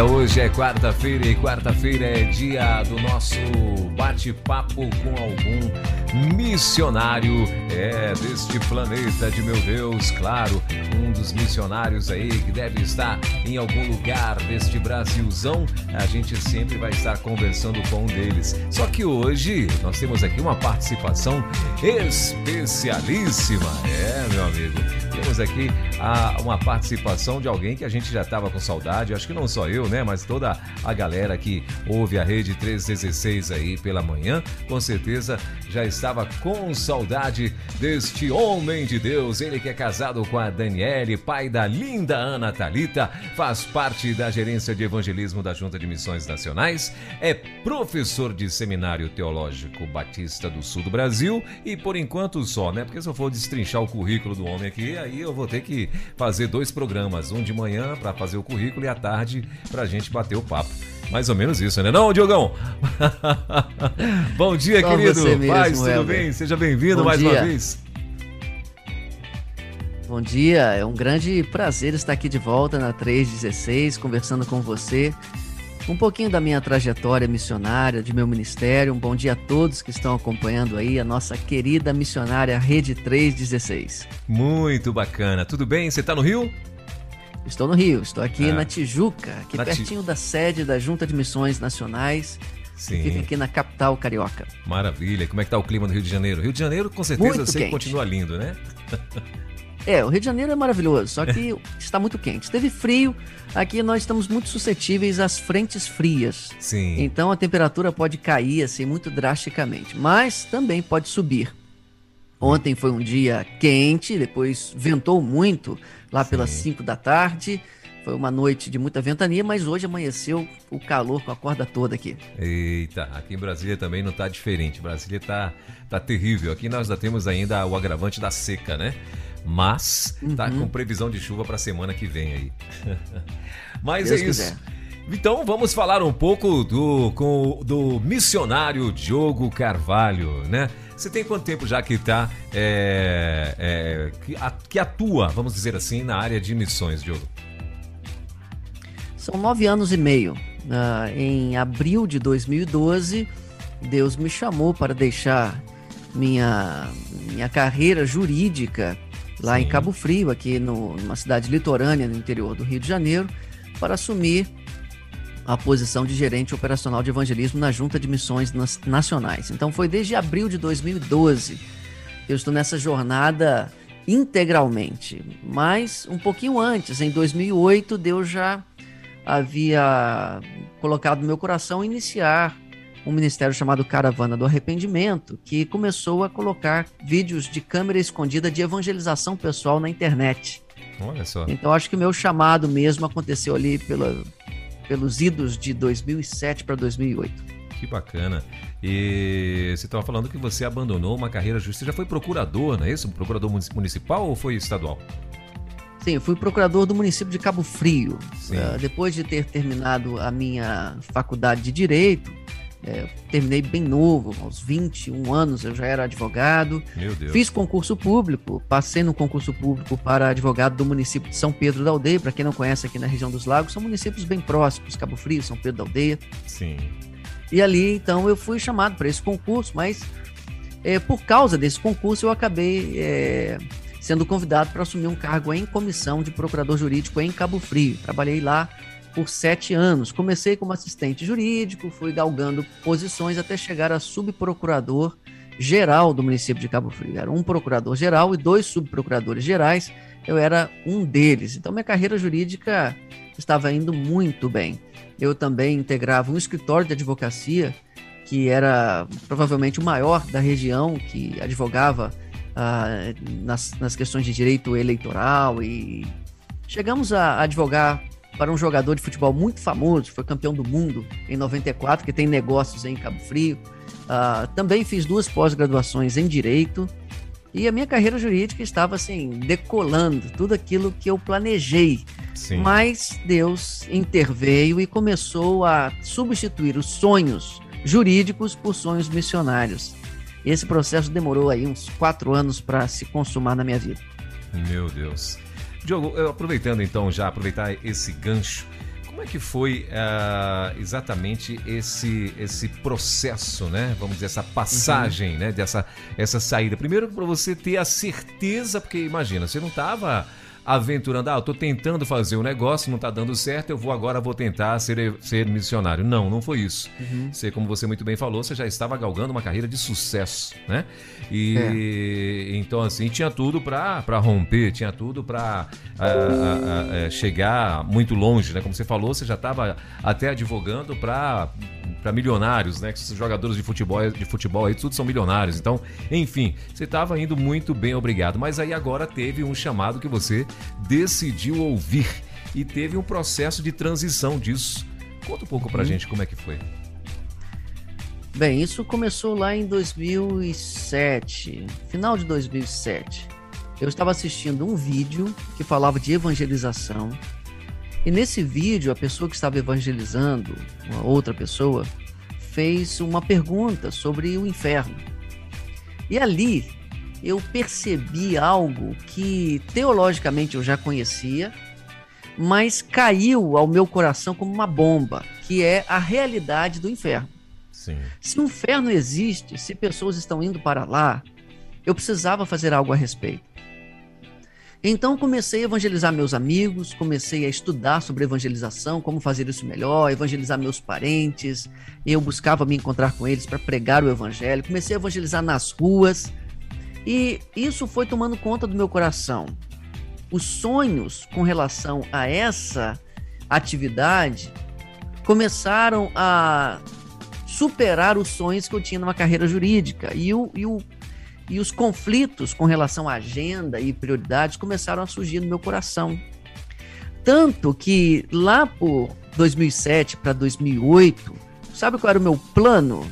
Hoje é quarta-feira e quarta-feira é dia do nosso bate-papo com algum missionário é deste planeta de meu Deus, claro, um dos missionários aí que deve estar em algum lugar deste Brasilzão. A gente sempre vai estar conversando com um deles. Só que hoje nós temos aqui uma participação especialíssima. É, meu amigo. Temos aqui a, uma participação de alguém que a gente já estava com saudade, acho que não só eu, né, mas toda a galera que ouve a Rede 316 aí pela manhã, com certeza já estava com saudade deste homem de Deus, ele que é casado com a Daniele, pai da linda Ana Talita, faz parte da gerência de evangelismo da Junta de Missões Nacionais, é professor de Seminário Teológico Batista do Sul do Brasil. E por enquanto só, né? Porque se eu for destrinchar o currículo do homem aqui, aí eu vou ter que fazer dois programas, um de manhã para fazer o currículo e à tarde para a gente bater o papo. Mais ou menos isso, né? Não, Diogão? Bom dia, Só querido. Mesmo, Paz, tudo Helder. bem? Seja bem-vindo mais dia. uma vez. Bom dia, é um grande prazer estar aqui de volta na 316, conversando com você um pouquinho da minha trajetória missionária, de meu ministério. Um bom dia a todos que estão acompanhando aí a nossa querida missionária Rede 316. Muito bacana. Tudo bem? Você está no Rio? Estou no Rio, estou aqui ah. na Tijuca, aqui na pertinho ti... da sede da Junta de Missões Nacionais. Sim. Fica aqui na capital carioca. Maravilha. Como é que tá o clima no Rio de Janeiro? Rio de Janeiro, com certeza, Muito sempre continua lindo, né? É, o Rio de Janeiro é maravilhoso, só que está muito quente. Teve frio, aqui nós estamos muito suscetíveis às frentes frias. Sim. Então a temperatura pode cair assim muito drasticamente, mas também pode subir. Ontem foi um dia quente, depois ventou muito lá Sim. pelas 5 da tarde. Foi uma noite de muita ventania, mas hoje amanheceu o calor com a corda toda aqui. Eita, aqui em Brasília também não está diferente. Brasília está tá terrível. Aqui nós já temos ainda o agravante da seca, né? Mas tá uhum. com previsão de chuva para a semana que vem aí. mas Deus é isso. Quiser. Então vamos falar um pouco do, com, do missionário Diogo Carvalho, né? Você tem quanto tempo já que está é, é, que, que atua, vamos dizer assim, na área de missões, Diogo? São nove anos e meio. Uh, em abril de 2012, Deus me chamou para deixar minha, minha carreira jurídica lá Sim. em Cabo Frio, aqui no, numa cidade litorânea no interior do Rio de Janeiro, para assumir a posição de gerente operacional de evangelismo na Junta de Missões Nacionais. Então foi desde abril de 2012 que eu estou nessa jornada integralmente. Mas um pouquinho antes, em 2008, Deus já havia colocado no meu coração iniciar um ministério chamado Caravana do Arrependimento, que começou a colocar vídeos de câmera escondida de evangelização pessoal na internet. Olha só. Então acho que o meu chamado mesmo aconteceu ali pela, pelos idos de 2007 para 2008. Que bacana. E você estava falando que você abandonou uma carreira justa. Você já foi procurador, não é isso? Procurador municipal ou foi estadual? Sim, eu fui procurador do município de Cabo Frio. Uh, depois de ter terminado a minha faculdade de Direito, é, terminei bem novo, aos 21 anos eu já era advogado. Meu Deus. Fiz concurso público, passei no concurso público para advogado do município de São Pedro da Aldeia. Para quem não conhece aqui na região dos Lagos, são municípios bem próximos, Cabo Frio, São Pedro da Aldeia. Sim. E ali, então, eu fui chamado para esse concurso, mas é, por causa desse concurso eu acabei é, sendo convidado para assumir um cargo em comissão de procurador jurídico em Cabo Frio. Trabalhei lá por sete anos. Comecei como assistente jurídico, fui galgando posições até chegar a subprocurador geral do município de Cabo Frio. Era um procurador geral e dois subprocuradores gerais. Eu era um deles. Então minha carreira jurídica estava indo muito bem. Eu também integrava um escritório de advocacia que era provavelmente o maior da região, que advogava ah, nas, nas questões de direito eleitoral e chegamos a advogar para um jogador de futebol muito famoso, foi campeão do mundo em 94, que tem negócios em Cabo Frio. Uh, também fiz duas pós-graduações em Direito e a minha carreira jurídica estava assim, decolando, tudo aquilo que eu planejei. Sim. Mas Deus interveio e começou a substituir os sonhos jurídicos por sonhos missionários. Esse processo demorou aí uns quatro anos para se consumar na minha vida. Meu Deus. Diogo, aproveitando então já, aproveitar esse gancho, como é que foi uh, exatamente esse esse processo, né? Vamos dizer, essa passagem, uhum. né? Dessa essa saída. Primeiro para você ter a certeza, porque imagina, você não estava aventurando, ah, eu tô tentando fazer um negócio, não tá dando certo, eu vou agora vou tentar ser, ser missionário. Não, não foi isso. Uhum. Você, como você muito bem falou, você já estava galgando uma carreira de sucesso, né? E é. então assim, tinha tudo para romper, tinha tudo para é, chegar muito longe, né? Como você falou, você já estava até advogando para para milionários, né? Que esses jogadores de futebol, de futebol aí, tudo são milionários. Então, enfim, você estava indo muito bem, obrigado. Mas aí agora teve um chamado que você decidiu ouvir e teve um processo de transição disso. Conta um pouco pra uhum. gente como é que foi. Bem, isso começou lá em 2007, final de 2007. Eu estava assistindo um vídeo que falava de evangelização e nesse vídeo, a pessoa que estava evangelizando, uma outra pessoa, fez uma pergunta sobre o inferno. E ali eu percebi algo que teologicamente eu já conhecia, mas caiu ao meu coração como uma bomba, que é a realidade do inferno. Sim. Se o inferno existe, se pessoas estão indo para lá, eu precisava fazer algo a respeito. Então comecei a evangelizar meus amigos, comecei a estudar sobre evangelização, como fazer isso melhor, evangelizar meus parentes. Eu buscava me encontrar com eles para pregar o evangelho. Comecei a evangelizar nas ruas. E isso foi tomando conta do meu coração. Os sonhos com relação a essa atividade começaram a superar os sonhos que eu tinha numa carreira jurídica. E o, e o e os conflitos com relação à agenda e prioridades começaram a surgir no meu coração. Tanto que lá por 2007 para 2008, sabe qual era o meu plano,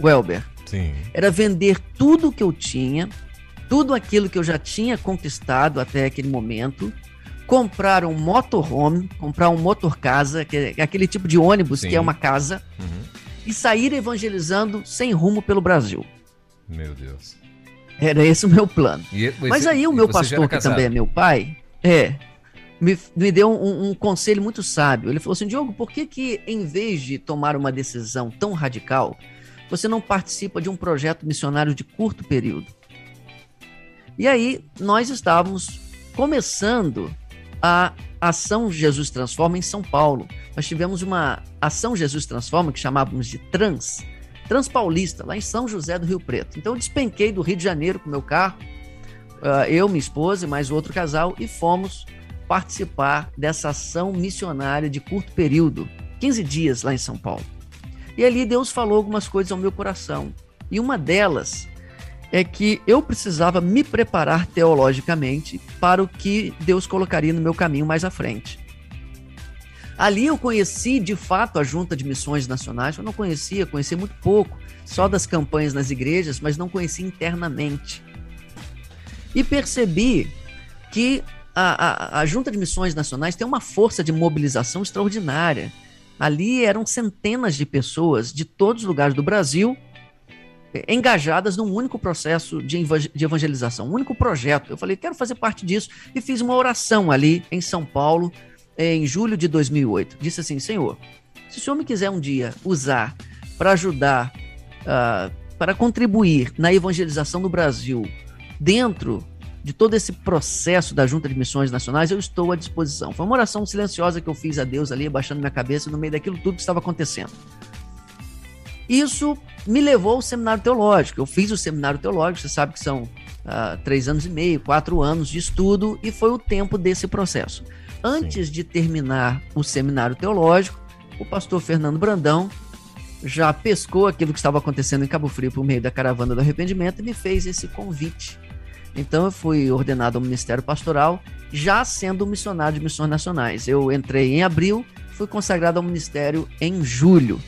Welber? Sim. Era vender tudo que eu tinha, tudo aquilo que eu já tinha conquistado até aquele momento, comprar um motorhome, comprar um motor casa, que é aquele tipo de ônibus Sim. que é uma casa, uhum. e sair evangelizando sem rumo pelo Brasil. Meu Deus. Era esse o meu plano. E, Mas aí o meu pastor, que também é meu pai, é, me, me deu um, um, conselho muito sábio. Ele falou assim: Diogo, por que, que em vez de tomar uma decisão tão radical, você não participa de um projeto missionário de curto período? E aí nós estávamos começando a Ação Jesus Transforma em São Paulo. Nós tivemos uma Ação Jesus Transforma que chamávamos de Trans, Transpaulista, lá em São José do Rio Preto. Então eu despenquei do Rio de Janeiro com meu carro, uh, eu, minha esposa e mais outro casal, e fomos participar dessa ação missionária de curto período, 15 dias lá em São Paulo. E ali Deus falou algumas coisas ao meu coração. E uma delas é que eu precisava me preparar teologicamente para o que Deus colocaria no meu caminho mais à frente. Ali eu conheci de fato a Junta de Missões Nacionais, eu não conhecia, conhecia muito pouco, só das campanhas nas igrejas, mas não conhecia internamente. E percebi que a, a, a Junta de Missões Nacionais tem uma força de mobilização extraordinária. Ali eram centenas de pessoas de todos os lugares do Brasil engajadas num único processo de evangelização, um único projeto. Eu falei, quero fazer parte disso e fiz uma oração ali em São Paulo em julho de 2008. Disse assim: Senhor, se o senhor me quiser um dia usar para ajudar, uh, para contribuir na evangelização do Brasil, dentro de todo esse processo da Junta de Missões Nacionais, eu estou à disposição. Foi uma oração silenciosa que eu fiz a Deus ali, abaixando minha cabeça no meio daquilo tudo que estava acontecendo. Isso me levou ao seminário teológico. Eu fiz o seminário teológico, você sabe que são uh, três anos e meio, quatro anos de estudo, e foi o tempo desse processo. Antes Sim. de terminar o seminário teológico, o pastor Fernando Brandão já pescou aquilo que estava acontecendo em Cabo Frio por meio da caravana do arrependimento e me fez esse convite. Então eu fui ordenado ao ministério pastoral, já sendo missionário de missões nacionais. Eu entrei em abril, fui consagrado ao ministério em julho.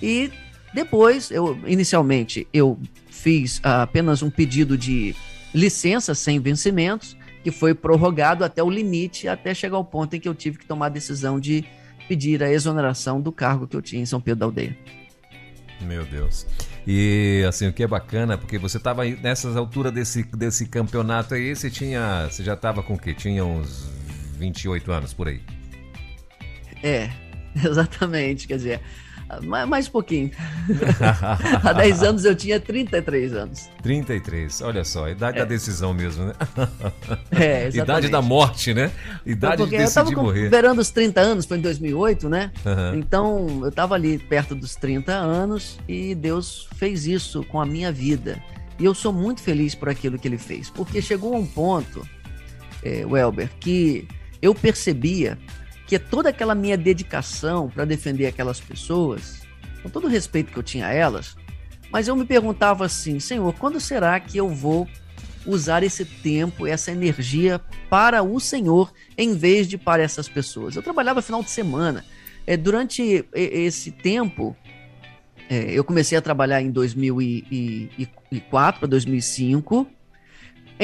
E depois, eu inicialmente eu fiz uh, apenas um pedido de licença sem vencimentos que foi prorrogado até o limite, até chegar ao ponto em que eu tive que tomar a decisão de pedir a exoneração do cargo que eu tinha em São Pedro da Aldeia. Meu Deus. E assim, o que é bacana, porque você estava nessas alturas desse, desse campeonato aí, você tinha. Você já estava com o quê? Tinha uns 28 anos por aí. É, exatamente. Quer dizer, mais, um pouquinho. Há 10 anos eu tinha 33 anos. 33, olha só, idade é. da decisão mesmo, né? É, exatamente. Idade da morte, né? Idade de decidir eu morrer. Esperando os 30 anos, foi em 2008, né? Uhum. Então eu estava ali perto dos 30 anos e Deus fez isso com a minha vida. E eu sou muito feliz por aquilo que ele fez, porque chegou um ponto, é, Welber, que eu percebia que toda aquela minha dedicação para defender aquelas pessoas, com todo o respeito que eu tinha a elas, mas eu me perguntava assim, Senhor, quando será que eu vou usar esse tempo, essa energia para o Senhor em vez de para essas pessoas? Eu trabalhava final de semana. É, durante esse tempo, é, eu comecei a trabalhar em 2004 para 2005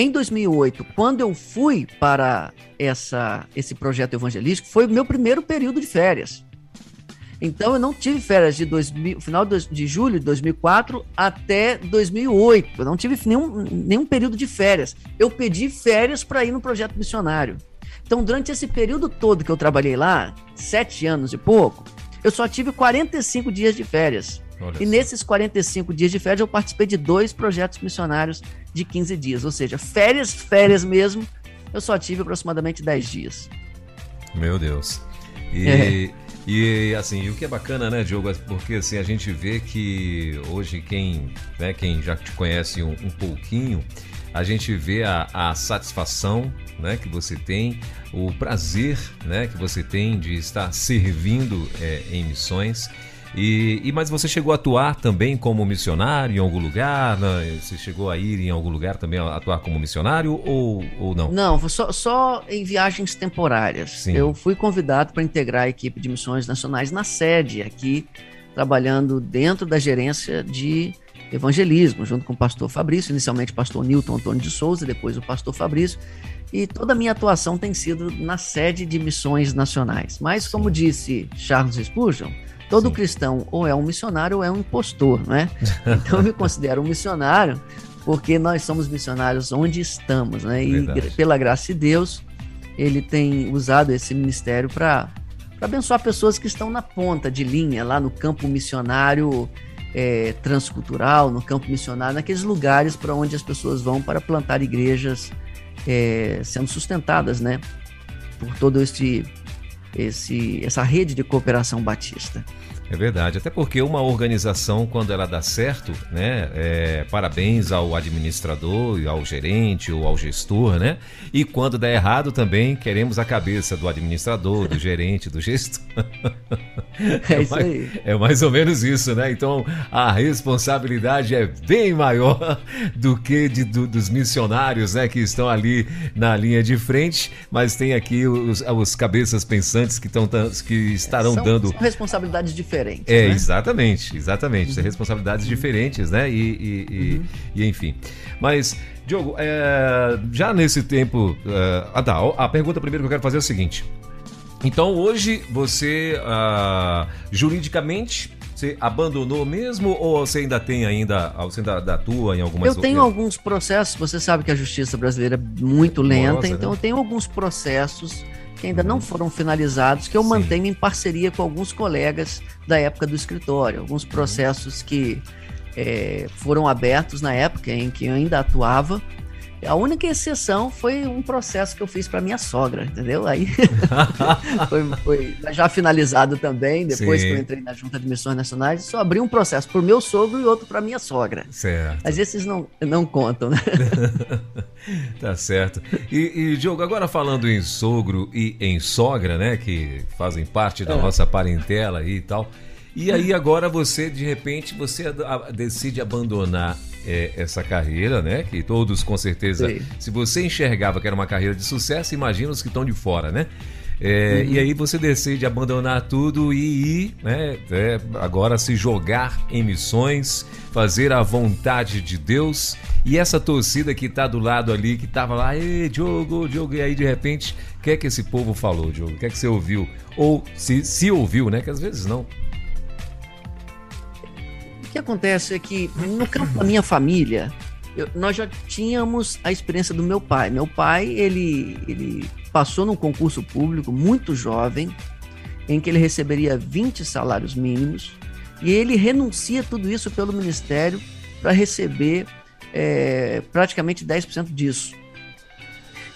em 2008, quando eu fui para essa, esse projeto evangelístico, foi o meu primeiro período de férias. Então eu não tive férias de 2000, final de julho de 2004 até 2008. Eu não tive nenhum, nenhum período de férias. Eu pedi férias para ir no projeto missionário. Então, durante esse período todo que eu trabalhei lá, sete anos e pouco, eu só tive 45 dias de férias. Olha e nesses 45 dias de férias, eu participei de dois projetos missionários de 15 dias. Ou seja, férias, férias mesmo, eu só tive aproximadamente 10 dias. Meu Deus. E, é. e assim, o que é bacana, né, Diogo? Porque assim, a gente vê que hoje quem, né, quem já te conhece um, um pouquinho, a gente vê a, a, satisfação né, que você tem, o prazer né, que você tem de estar servindo é, em missões. E, e, mas você chegou a atuar também como missionário em algum lugar? Né? Você chegou a ir em algum lugar também a atuar como missionário ou, ou não? Não, só, só em viagens temporárias. Sim. Eu fui convidado para integrar a equipe de missões nacionais na sede aqui, trabalhando dentro da gerência de evangelismo, junto com o pastor Fabrício, inicialmente o pastor Newton Antônio de Souza, depois o pastor Fabrício. E toda a minha atuação tem sido na sede de missões nacionais. Mas, como disse Charles Spurgeon, Todo Sim. cristão ou é um missionário ou é um impostor, né? Então eu me considero um missionário porque nós somos missionários onde estamos, né? E Verdade. pela graça de Deus, ele tem usado esse ministério para abençoar pessoas que estão na ponta de linha, lá no campo missionário é, transcultural, no campo missionário, naqueles lugares para onde as pessoas vão para plantar igrejas é, sendo sustentadas, né? Por todo este, esse, essa rede de cooperação batista. É verdade, até porque uma organização, quando ela dá certo, né? É, parabéns ao administrador, ao gerente ou ao gestor, né? E quando dá errado também, queremos a cabeça do administrador, do gerente, do gestor. É, isso mais, aí. É mais ou menos isso, né? Então a responsabilidade é bem maior do que de, do, dos missionários, né? Que estão ali na linha de frente, mas tem aqui os, os cabeças pensantes que, estão que estarão são, dando. São responsabilidades diferentes diferentes. É, né? exatamente, exatamente. Uhum. responsabilidades uhum. diferentes, né? E, e, uhum. e, e, enfim. Mas, Diogo, é, já nesse tempo. É, ah, tá. A pergunta primeiro que eu quero fazer é o seguinte. Então, hoje, você, uh, juridicamente, você abandonou mesmo ou você ainda tem ainda, você ainda atua em algumas... Eu tenho alguns processos, você sabe que a justiça brasileira é muito lenta, Nossa, então né? eu tenho alguns processos que ainda não foram finalizados, que eu Sim. mantenho em parceria com alguns colegas da época do escritório, alguns processos que é, foram abertos na época em que eu ainda atuava a única exceção foi um processo que eu fiz para minha sogra, entendeu? Aí foi, foi, já finalizado também, depois Sim. que eu entrei na Junta de Missões Nacionais, só abri um processo para o meu sogro e outro para minha sogra. Certo. Mas esses não, não contam, né? tá certo. E, e, Diogo, agora falando em sogro e em sogra, né, que fazem parte da é. nossa parentela e tal. E aí agora você, de repente, você decide abandonar é, essa carreira, né? Que todos com certeza, Sim. se você enxergava que era uma carreira de sucesso, imagina os que estão de fora, né? É, uhum. E aí você decide abandonar tudo e ir, né? É, agora se jogar em missões, fazer a vontade de Deus. E essa torcida que tá do lado ali, que tava lá, ei, Diogo, Diogo, e aí de repente, o que é que esse povo falou, Diogo? O que é que você ouviu? Ou se, se ouviu, né? Que às vezes não que acontece é que no campo da minha família, eu, nós já tínhamos a experiência do meu pai. Meu pai, ele, ele passou num concurso público muito jovem, em que ele receberia 20 salários mínimos, e ele renuncia tudo isso pelo ministério para receber é, praticamente 10% disso.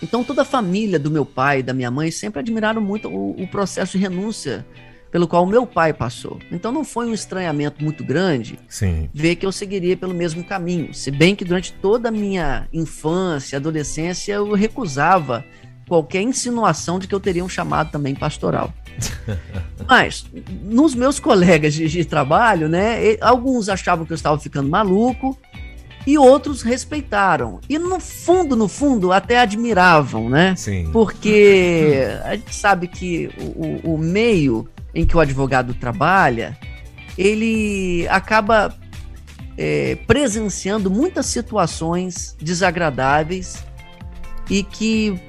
Então, toda a família do meu pai e da minha mãe sempre admiraram muito o, o processo de renúncia pelo qual meu pai passou. Então não foi um estranhamento muito grande Sim. ver que eu seguiria pelo mesmo caminho. Se bem que durante toda a minha infância, adolescência, eu recusava qualquer insinuação de que eu teria um chamado também pastoral. Mas, nos meus colegas de, de trabalho, né, alguns achavam que eu estava ficando maluco, e outros respeitaram. E no fundo, no fundo, até admiravam, né? Sim. Porque a gente sabe que o, o meio em que o advogado trabalha, ele acaba é, presenciando muitas situações desagradáveis e que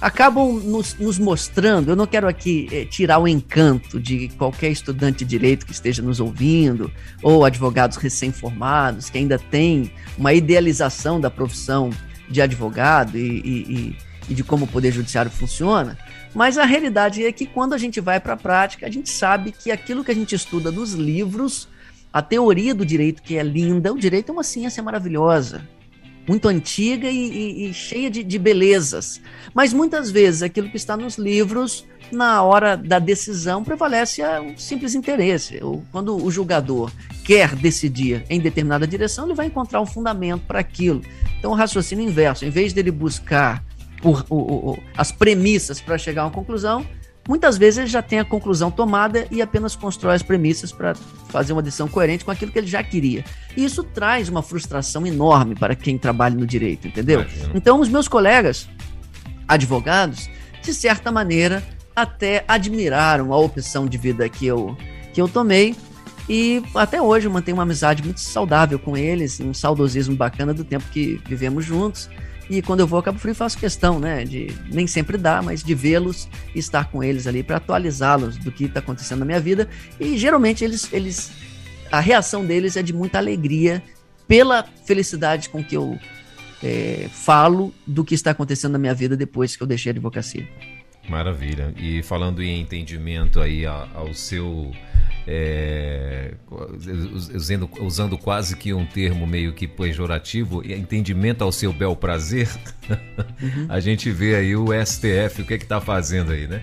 acabam nos, nos, mostrando. Eu não quero aqui é, tirar o encanto de qualquer estudante de direito que esteja nos ouvindo, ou advogados recém-formados, que ainda tem uma idealização da profissão de advogado e, e, e, e de como o Poder Judiciário funciona. Mas a realidade é que quando a gente vai para a prática, a gente sabe que aquilo que a gente estuda nos livros, a teoria do direito, que é linda, o direito é uma ciência maravilhosa muito antiga e, e, e cheia de, de, belezas. Mas muitas vezes aquilo que está nos livros, na hora da decisão, prevalece o simples interesse. Quando o julgador quer decidir em determinada direção, ele vai encontrar um fundamento para aquilo. Então, o raciocínio inverso, em vez dele buscar o, o, as premissas para chegar a uma conclusão, Muitas vezes ele já tem a conclusão tomada e apenas constrói as premissas para fazer uma decisão coerente com aquilo que ele já queria. E isso traz uma frustração enorme para quem trabalha no direito, entendeu? Imagina. Então, os meus colegas advogados, de certa maneira, até admiraram a opção de vida que eu, que eu tomei. E até hoje eu mantenho uma amizade muito saudável com eles, um saudosismo bacana do tempo que vivemos juntos. E quando eu vou a Cabo Frio, faço questão, né? De nem sempre dá, mas de vê-los e estar com eles ali para atualizá-los do que está acontecendo na minha vida. E geralmente eles, eles. A reação deles é de muita alegria pela felicidade com que eu é, falo do que está acontecendo na minha vida depois que eu deixei a advocacia. Maravilha. E falando em entendimento aí ao seu é, usando, usando quase que um termo meio que pejorativo, entendimento ao seu bel prazer, uhum. a gente vê aí o STF, o que é que tá fazendo aí, né?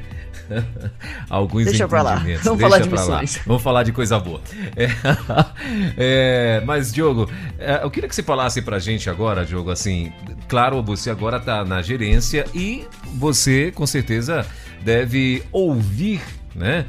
Alguns Deixa pra lá. Vamos Deixa falar de missões. Lá. Vamos falar de coisa boa. É, é, mas, Diogo, é, eu queria que você falasse pra gente agora, Diogo, assim, claro, você agora tá na gerência e você, com certeza, deve ouvir né?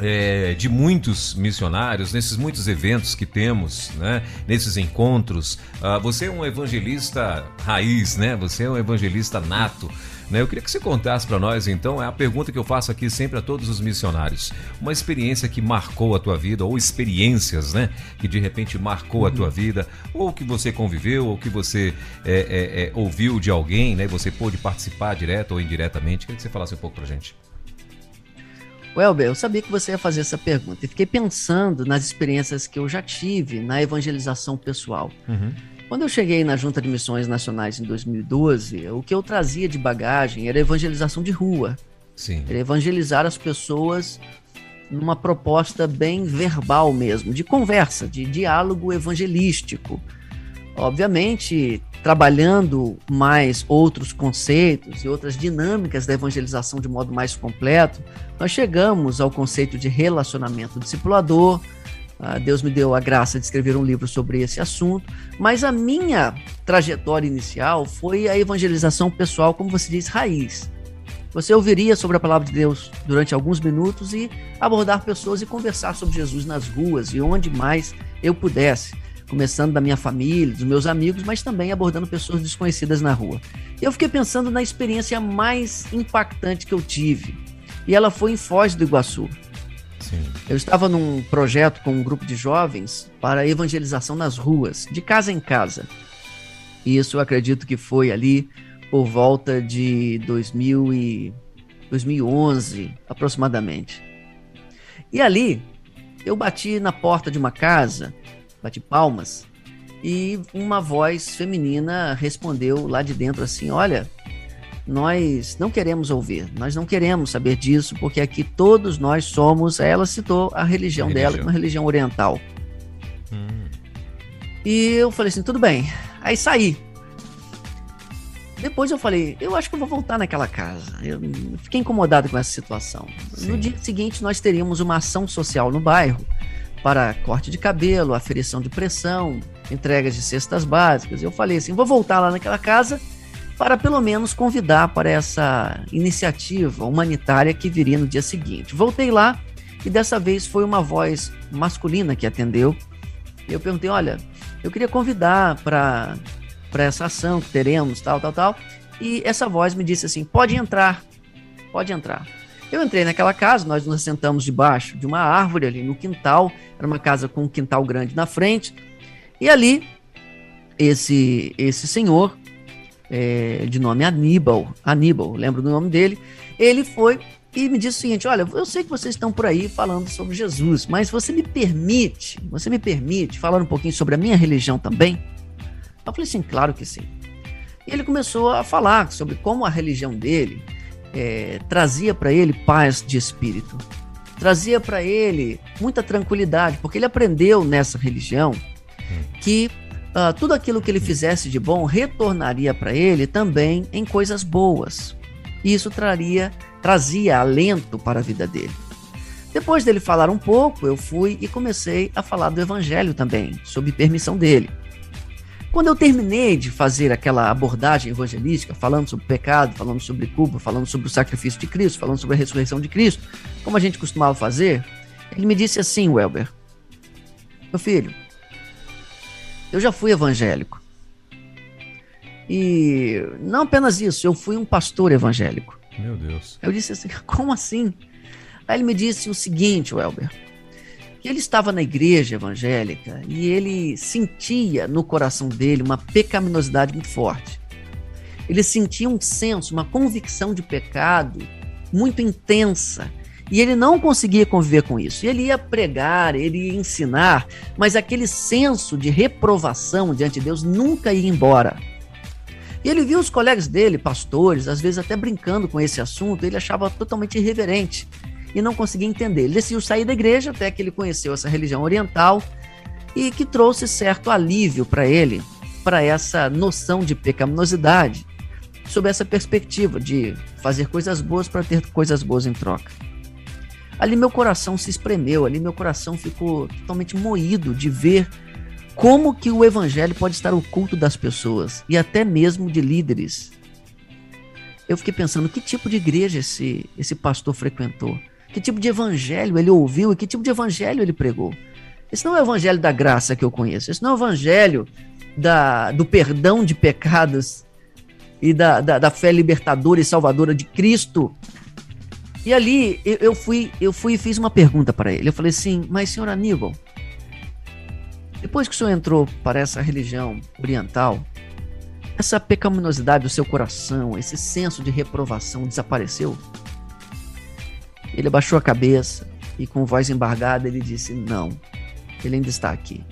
É, de muitos missionários, nesses muitos eventos que temos, né? nesses encontros. Uh, você é um evangelista raiz, né? Você é um evangelista nato. Né? Eu queria que você contasse para nós, então, é a pergunta que eu faço aqui sempre a todos os missionários. Uma experiência que marcou a tua vida, ou experiências, né? Que de repente marcou a tua uhum. vida, ou que você conviveu, ou que você é, é, é, ouviu de alguém, né? Você pôde participar direto ou indiretamente. Queria que você falasse um pouco pra gente. Welber, eu sabia que você ia fazer essa pergunta e fiquei pensando nas experiências que eu já tive na evangelização pessoal. Uhum. Quando eu cheguei na Junta de Missões Nacionais em 2012, o que eu trazia de bagagem era evangelização de rua. Sim. Era evangelizar as pessoas numa proposta bem verbal mesmo, de conversa, de diálogo evangelístico. Obviamente, trabalhando mais outros conceitos e outras dinâmicas da evangelização de modo mais completo, nós chegamos ao conceito de relacionamento discipulador. Ah, Deus me deu a graça de escrever um livro sobre esse assunto, mas a minha trajetória inicial foi a evangelização pessoal, como você diz, raiz. Você ouviria sobre a palavra de Deus durante alguns minutos e abordar pessoas e conversar sobre Jesus nas ruas e onde mais eu pudesse começando da minha família, dos meus amigos, mas também abordando pessoas desconhecidas na rua. Eu fiquei pensando na experiência mais impactante que eu tive, e ela foi em Foz do Iguaçu. Sim. Eu estava num projeto com um grupo de jovens para evangelização nas ruas, de casa em casa. E isso eu acredito que foi ali por volta de 2000 e 2011, aproximadamente. E ali eu bati na porta de uma casa, bati palmas, e uma voz feminina respondeu lá de dentro assim: Olha, nós não queremos ouvir, nós não queremos saber disso, porque aqui todos nós somos. Ela citou a religião, a religião. dela, uma religião oriental. Hum. E eu falei assim: tudo bem. Aí saí. Depois eu falei, eu acho que eu vou voltar naquela casa. Eu fiquei incomodado com essa situação. Sim. No dia seguinte, nós teríamos uma ação social no bairro para corte de cabelo, aferição de pressão, entregas de cestas básicas. Eu falei assim: vou voltar lá naquela casa para pelo menos convidar para essa iniciativa humanitária que viria no dia seguinte. Voltei lá e dessa vez foi uma voz masculina que atendeu. Eu perguntei: olha, eu queria convidar para para essa ação que teremos, tal, tal, tal. E essa voz me disse assim: pode entrar, pode entrar. Eu entrei naquela casa, nós nos sentamos debaixo de uma árvore ali no quintal, era uma casa com um quintal grande na frente, e ali esse esse senhor é, de nome Aníbal, Aníbal, lembro do nome dele, ele foi e me disse o seguinte: olha, eu sei que vocês estão por aí falando sobre Jesus, mas você me permite, você me permite falar um pouquinho sobre a minha religião também? Eu falei assim, claro que sim. E ele começou a falar sobre como a religião dele é, trazia para ele paz de espírito, trazia para ele muita tranquilidade, porque ele aprendeu nessa religião que uh, tudo aquilo que ele fizesse de bom retornaria para ele também em coisas boas. E isso traria, trazia alento para a vida dele. Depois dele falar um pouco, eu fui e comecei a falar do evangelho também, sob permissão dele. Quando eu terminei de fazer aquela abordagem evangelística, falando sobre pecado, falando sobre culpa, falando sobre o sacrifício de Cristo, falando sobre a ressurreição de Cristo, como a gente costumava fazer, ele me disse assim, Welber: Meu filho, eu já fui evangélico. E não apenas isso, eu fui um pastor evangélico. Meu Deus. Eu disse assim: Como assim? Aí ele me disse o seguinte, Welber que ele estava na igreja evangélica e ele sentia no coração dele uma pecaminosidade muito forte. Ele sentia um senso, uma convicção de pecado muito intensa. E ele não conseguia conviver com isso. Ele ia pregar, ele ia ensinar, mas aquele senso de reprovação diante de Deus nunca ia embora. E ele viu os colegas dele, pastores, às vezes até brincando com esse assunto, ele achava totalmente irreverente e não conseguia entender. Ele decidiu sair da igreja até que ele conheceu essa religião oriental e que trouxe certo alívio para ele, para essa noção de pecaminosidade, sob essa perspectiva de fazer coisas boas para ter coisas boas em troca. Ali meu coração se espremeu, ali meu coração ficou totalmente moído de ver como que o evangelho pode estar oculto das pessoas e até mesmo de líderes. Eu fiquei pensando que tipo de igreja esse esse pastor frequentou? Que tipo de evangelho ele ouviu e que tipo de evangelho ele pregou? Esse não é o evangelho da graça que eu conheço. Esse não é o evangelho da, do perdão de pecados e da, da, da fé libertadora e salvadora de Cristo. E ali eu, eu, fui eu fui e fiz uma pergunta para ele. Eu falei assim, mas senhor Aníbal, depois que o senhor entrou para essa religião oriental, essa pecaminosidade do seu coração, esse senso de reprovação desapareceu? Ele abaixou a cabeça e, com voz embargada, ele disse: Não, ele ainda está aqui.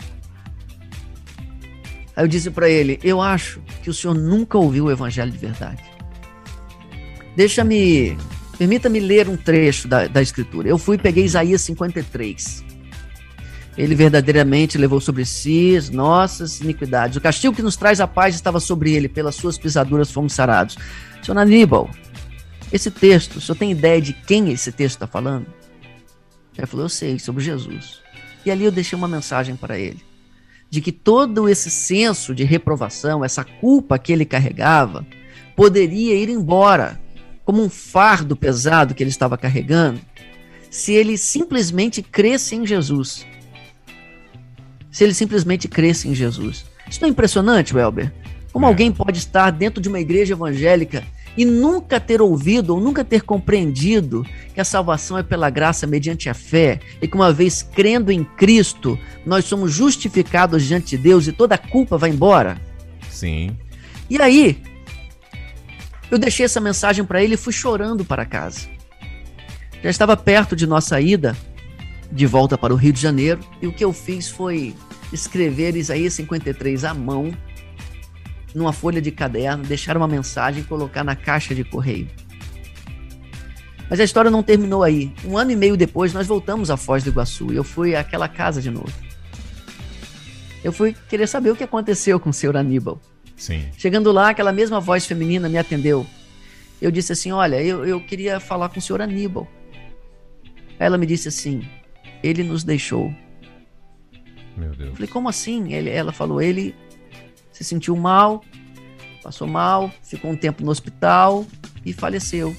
Aí eu disse para ele: Eu acho que o senhor nunca ouviu o evangelho de verdade. Deixa-me, permita-me ler um trecho da, da escritura. Eu fui e peguei Isaías 53. Ele verdadeiramente levou sobre si as nossas iniquidades. O castigo que nos traz a paz estava sobre ele, pelas suas pisaduras fomos sarados. Senhor Aníbal, esse texto, o senhor tem ideia de quem esse texto está falando? Ele falou, eu sei, sobre Jesus. E ali eu deixei uma mensagem para ele, de que todo esse senso de reprovação, essa culpa que ele carregava, poderia ir embora, como um fardo pesado que ele estava carregando, se ele simplesmente cresce em Jesus. Se ele simplesmente cresce em Jesus. Isso não é impressionante, Welber? Como é. alguém pode estar dentro de uma igreja evangélica e nunca ter ouvido ou nunca ter compreendido que a salvação é pela graça mediante a fé e que uma vez crendo em Cristo, nós somos justificados diante de Deus e toda a culpa vai embora? Sim. E aí, eu deixei essa mensagem para ele e fui chorando para casa. Já estava perto de nossa ida de volta para o Rio de Janeiro e o que eu fiz foi escrever Isaías 53 à mão numa folha de caderno, deixar uma mensagem e colocar na caixa de correio. Mas a história não terminou aí. Um ano e meio depois, nós voltamos à Foz do Iguaçu e eu fui àquela casa de novo. Eu fui querer saber o que aconteceu com o senhor Aníbal. Sim. Chegando lá, aquela mesma voz feminina me atendeu. Eu disse assim: Olha, eu, eu queria falar com o senhor Aníbal. Ela me disse assim: Ele nos deixou. Meu Deus. Eu falei: Como assim? Ele, ela falou: Ele se sentiu mal, passou mal, ficou um tempo no hospital e faleceu.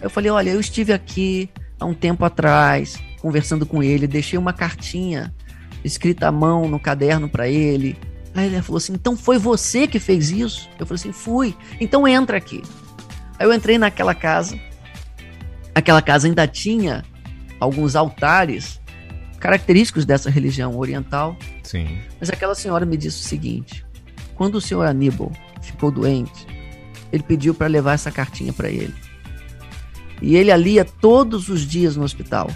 Eu falei: Olha, eu estive aqui há um tempo atrás, conversando com ele, deixei uma cartinha escrita à mão no caderno para ele. Aí ele falou assim: Então foi você que fez isso? Eu falei assim: Fui. Então entra aqui. Aí eu entrei naquela casa. Aquela casa ainda tinha alguns altares característicos dessa religião oriental. Sim. Mas aquela senhora me disse o seguinte: quando o senhor Aníbal ficou doente, ele pediu para levar essa cartinha para ele. E ele a lia todos os dias no hospital.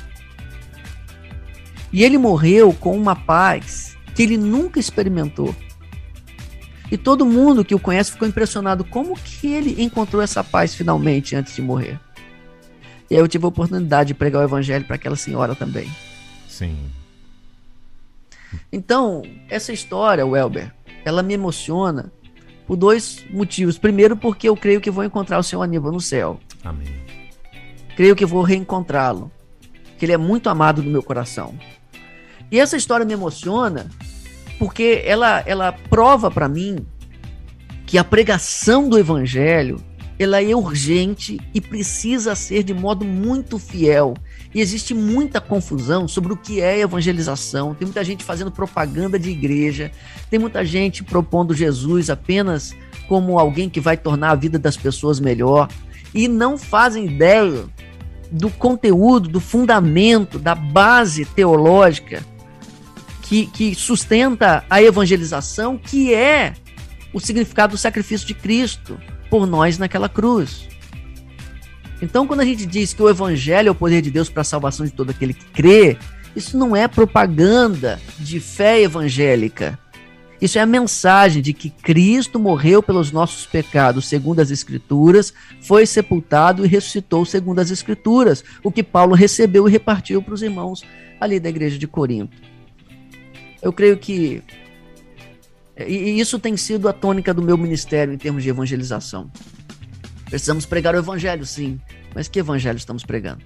E ele morreu com uma paz que ele nunca experimentou. E todo mundo que o conhece ficou impressionado como que ele encontrou essa paz finalmente antes de morrer. E aí eu tive a oportunidade de pregar o evangelho para aquela senhora também. Sim. Então, essa história, Welber, ela me emociona por dois motivos. Primeiro, porque eu creio que vou encontrar o seu Aníbal no céu. Amém. Creio que vou reencontrá-lo. Que ele é muito amado no meu coração. E essa história me emociona porque ela, ela prova para mim que a pregação do evangelho ela é urgente e precisa ser de modo muito fiel. E existe muita confusão sobre o que é evangelização. Tem muita gente fazendo propaganda de igreja, tem muita gente propondo Jesus apenas como alguém que vai tornar a vida das pessoas melhor e não fazem ideia do conteúdo, do fundamento, da base teológica que, que sustenta a evangelização, que é o significado do sacrifício de Cristo por nós naquela cruz. Então, quando a gente diz que o evangelho é o poder de Deus para a salvação de todo aquele que crê, isso não é propaganda de fé evangélica. Isso é a mensagem de que Cristo morreu pelos nossos pecados, segundo as Escrituras, foi sepultado e ressuscitou, segundo as Escrituras, o que Paulo recebeu e repartiu para os irmãos ali da igreja de Corinto. Eu creio que. E isso tem sido a tônica do meu ministério em termos de evangelização. Precisamos pregar o evangelho, sim. Mas que evangelho estamos pregando?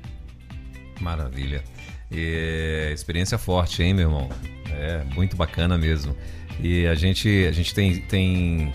Maravilha. E, experiência forte, hein, meu irmão? É muito bacana mesmo. E a gente, a gente tem, tem,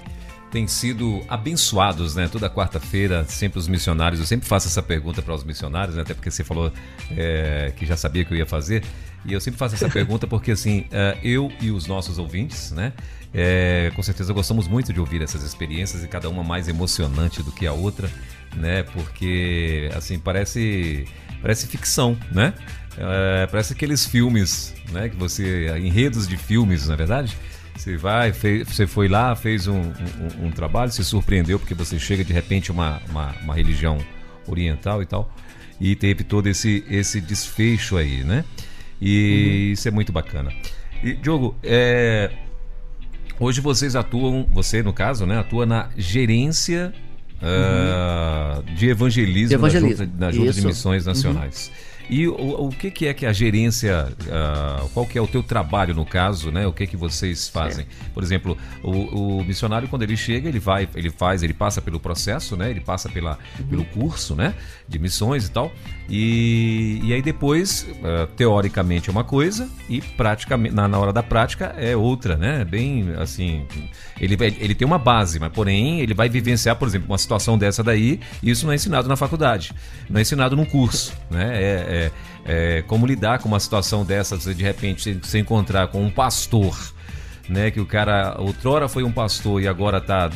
tem sido abençoados, né? Toda quarta-feira, sempre os missionários. Eu sempre faço essa pergunta para os missionários, né? até porque você falou é, que já sabia que eu ia fazer. E eu sempre faço essa pergunta porque, assim, é, eu e os nossos ouvintes, né? É, com certeza gostamos muito de ouvir essas experiências e cada uma mais emocionante do que a outra, né? Porque, assim, parece, parece ficção, né? É, parece aqueles filmes, né? Que você. enredos de filmes, na é verdade? Você vai, fez, você foi lá, fez um, um, um, trabalho, se surpreendeu porque você chega de repente uma, uma, uma religião oriental e tal, e teve todo esse, esse desfecho aí, né? E uhum. isso é muito bacana. E, Diogo, é, hoje vocês atuam, você no caso, né, atua na gerência uh, de evangelismo, de evangelismo. na Junta, na junta de Missões uhum. Nacionais. Uhum. E o, o que, que, é que a gerência, uh, qual que é o teu trabalho no caso, né? O que que vocês fazem? Por exemplo, o, o, missionário quando ele chega, ele vai, ele faz, ele passa pelo processo, né? Ele passa pela, uhum. pelo curso, né? De missões e tal. E, e aí depois, uh, teoricamente é uma coisa e praticamente na, na hora da prática é outra, né? Bem assim, ele, ele tem uma base, mas porém ele vai vivenciar, por exemplo, uma situação dessa daí. E isso não é ensinado na faculdade, não é ensinado num curso, né? É, é é, é, como lidar com uma situação dessa, você de repente se encontrar com um pastor, né? Que o cara outrora foi um pastor e agora está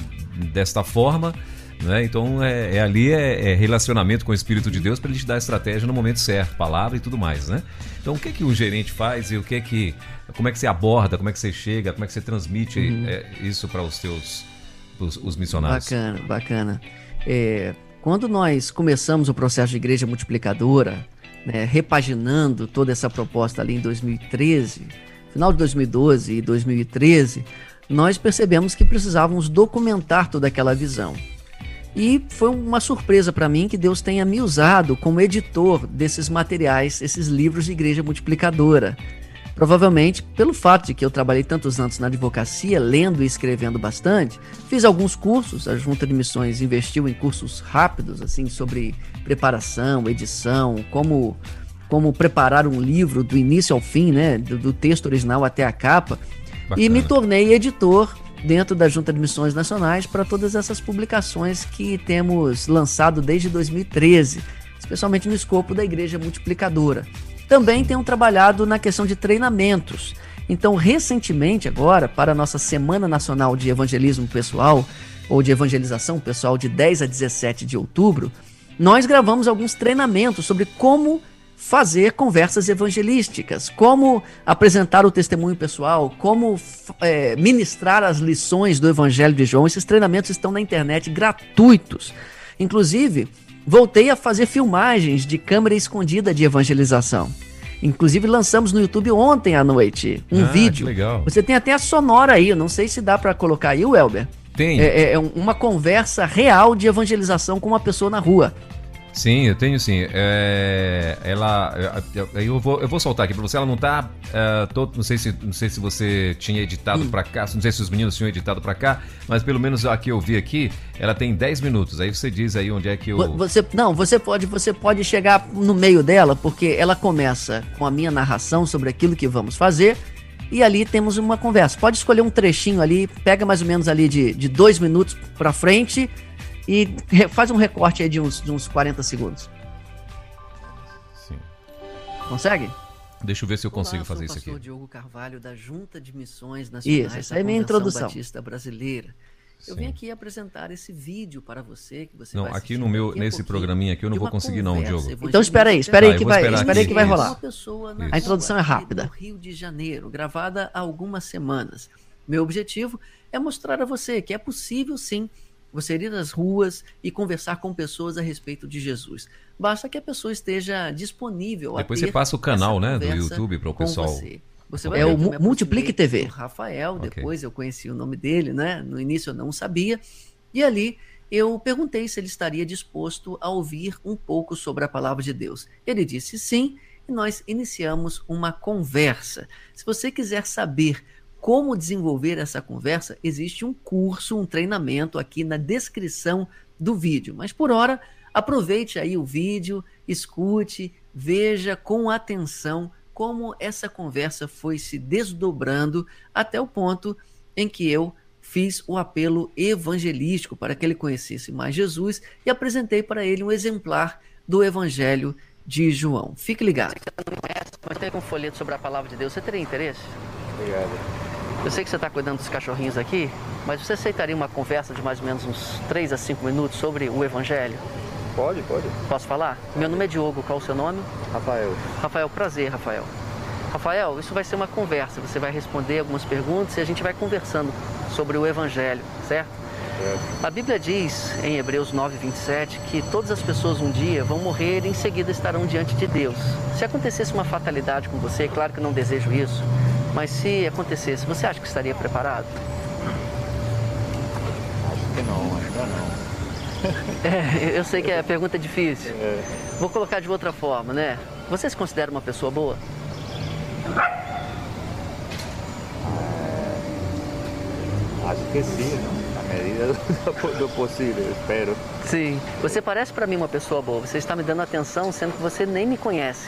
desta forma. Né? Então é, é ali é, é, relacionamento com o Espírito de Deus para ele te dar estratégia no momento certo, palavra e tudo mais, né? Então o que que o gerente faz e o que que como é que você aborda, como é que você chega, como é que você transmite uhum. é, isso para os teus os, os, missionários? Bacana, bacana. É, quando nós começamos o processo de igreja multiplicadora, né, repaginando toda essa proposta ali em 2013, final de 2012 e 2013, nós percebemos que precisávamos documentar toda aquela visão. E foi uma surpresa para mim que Deus tenha me usado como editor desses materiais, esses livros de Igreja Multiplicadora. Provavelmente pelo fato de que eu trabalhei tantos anos na advocacia, lendo e escrevendo bastante, fiz alguns cursos, a Junta de Missões investiu em cursos rápidos, assim, sobre preparação, edição, como, como preparar um livro do início ao fim, né, do, do texto original até a capa, Bacana. e me tornei editor dentro da Junta de Missões Nacionais para todas essas publicações que temos lançado desde 2013, especialmente no escopo da Igreja Multiplicadora. Também tenho trabalhado na questão de treinamentos. Então, recentemente, agora, para a nossa Semana Nacional de Evangelismo Pessoal, ou de Evangelização Pessoal, de 10 a 17 de outubro, nós gravamos alguns treinamentos sobre como fazer conversas evangelísticas, como apresentar o testemunho pessoal, como é, ministrar as lições do Evangelho de João. Esses treinamentos estão na internet gratuitos. Inclusive, voltei a fazer filmagens de câmera escondida de evangelização. Inclusive lançamos no YouTube ontem à noite um ah, vídeo. Legal. Você tem até a sonora aí, eu não sei se dá para colocar aí, o Elber. Tem. É, é, é uma conversa real de evangelização com uma pessoa na rua. Sim, eu tenho sim. É, ela, eu, vou, eu vou soltar aqui para você. Ela não tá, uh, todo, não sei se, não sei se você tinha editado hum. para cá, não sei se os meninos tinham editado para cá, mas pelo menos aqui eu vi aqui, ela tem 10 minutos. Aí você diz aí onde é que eu Você não, você pode, você pode chegar no meio dela, porque ela começa com a minha narração sobre aquilo que vamos fazer. E ali temos uma conversa. Pode escolher um trechinho ali, pega mais ou menos ali de, de dois minutos para frente e faz um recorte aí de uns, de uns 40 segundos. Sim. Consegue? Deixa eu ver se eu consigo Olá, fazer isso aqui. Eu sou o Diogo Carvalho da Junta de Missões Nacionais isso, essa é minha introdução. Batista Brasileira. Eu Sim. vim aqui apresentar esse vídeo para você que você Não, aqui no meu nesse programinha aqui eu não vou conseguir não, Diogo. Então espera aí, espera aí ah, que vai, espera aí que vai rolar. A introdução é rápida. Rio de Janeiro, gravada há algumas semanas. Meu objetivo é mostrar a você que é possível sim você ir nas ruas e conversar com pessoas a respeito de Jesus. Basta que a pessoa esteja disponível. Depois você passa o canal, né, do YouTube para o pessoal. Você. Você é o Multiplique TV. Rafael, okay. depois eu conheci o nome dele, né? No início eu não sabia. E ali eu perguntei se ele estaria disposto a ouvir um pouco sobre a palavra de Deus. Ele disse sim, e nós iniciamos uma conversa. Se você quiser saber como desenvolver essa conversa, existe um curso, um treinamento aqui na descrição do vídeo. Mas por hora, aproveite aí o vídeo, escute, veja com atenção como essa conversa foi se desdobrando até o ponto em que eu fiz o apelo evangelístico para que ele conhecesse mais Jesus e apresentei para ele um exemplar do Evangelho de João. Fique ligado. Mas tem um folheto sobre a palavra de Deus. Você teria interesse? Obrigado. Eu sei que você está cuidando dos cachorrinhos aqui, mas você aceitaria uma conversa de mais ou menos uns 3 a 5 minutos sobre o Evangelho? Pode, pode. Posso falar? Meu nome é Diogo, qual o seu nome? Rafael. Rafael, prazer, Rafael. Rafael, isso vai ser uma conversa. Você vai responder algumas perguntas e a gente vai conversando sobre o Evangelho, certo? Certo. A Bíblia diz em Hebreus 9, 27 que todas as pessoas um dia vão morrer e em seguida estarão diante de Deus. Se acontecesse uma fatalidade com você, claro que não desejo isso, mas se acontecesse, você acha que estaria preparado? Acho que não, que não. É, eu sei que a pergunta é difícil. É. Vou colocar de outra forma, né? Você se considera uma pessoa boa? Acho que sim, na medida do, do possível, espero. Sim. Você parece para mim uma pessoa boa. Você está me dando atenção, sendo que você nem me conhece.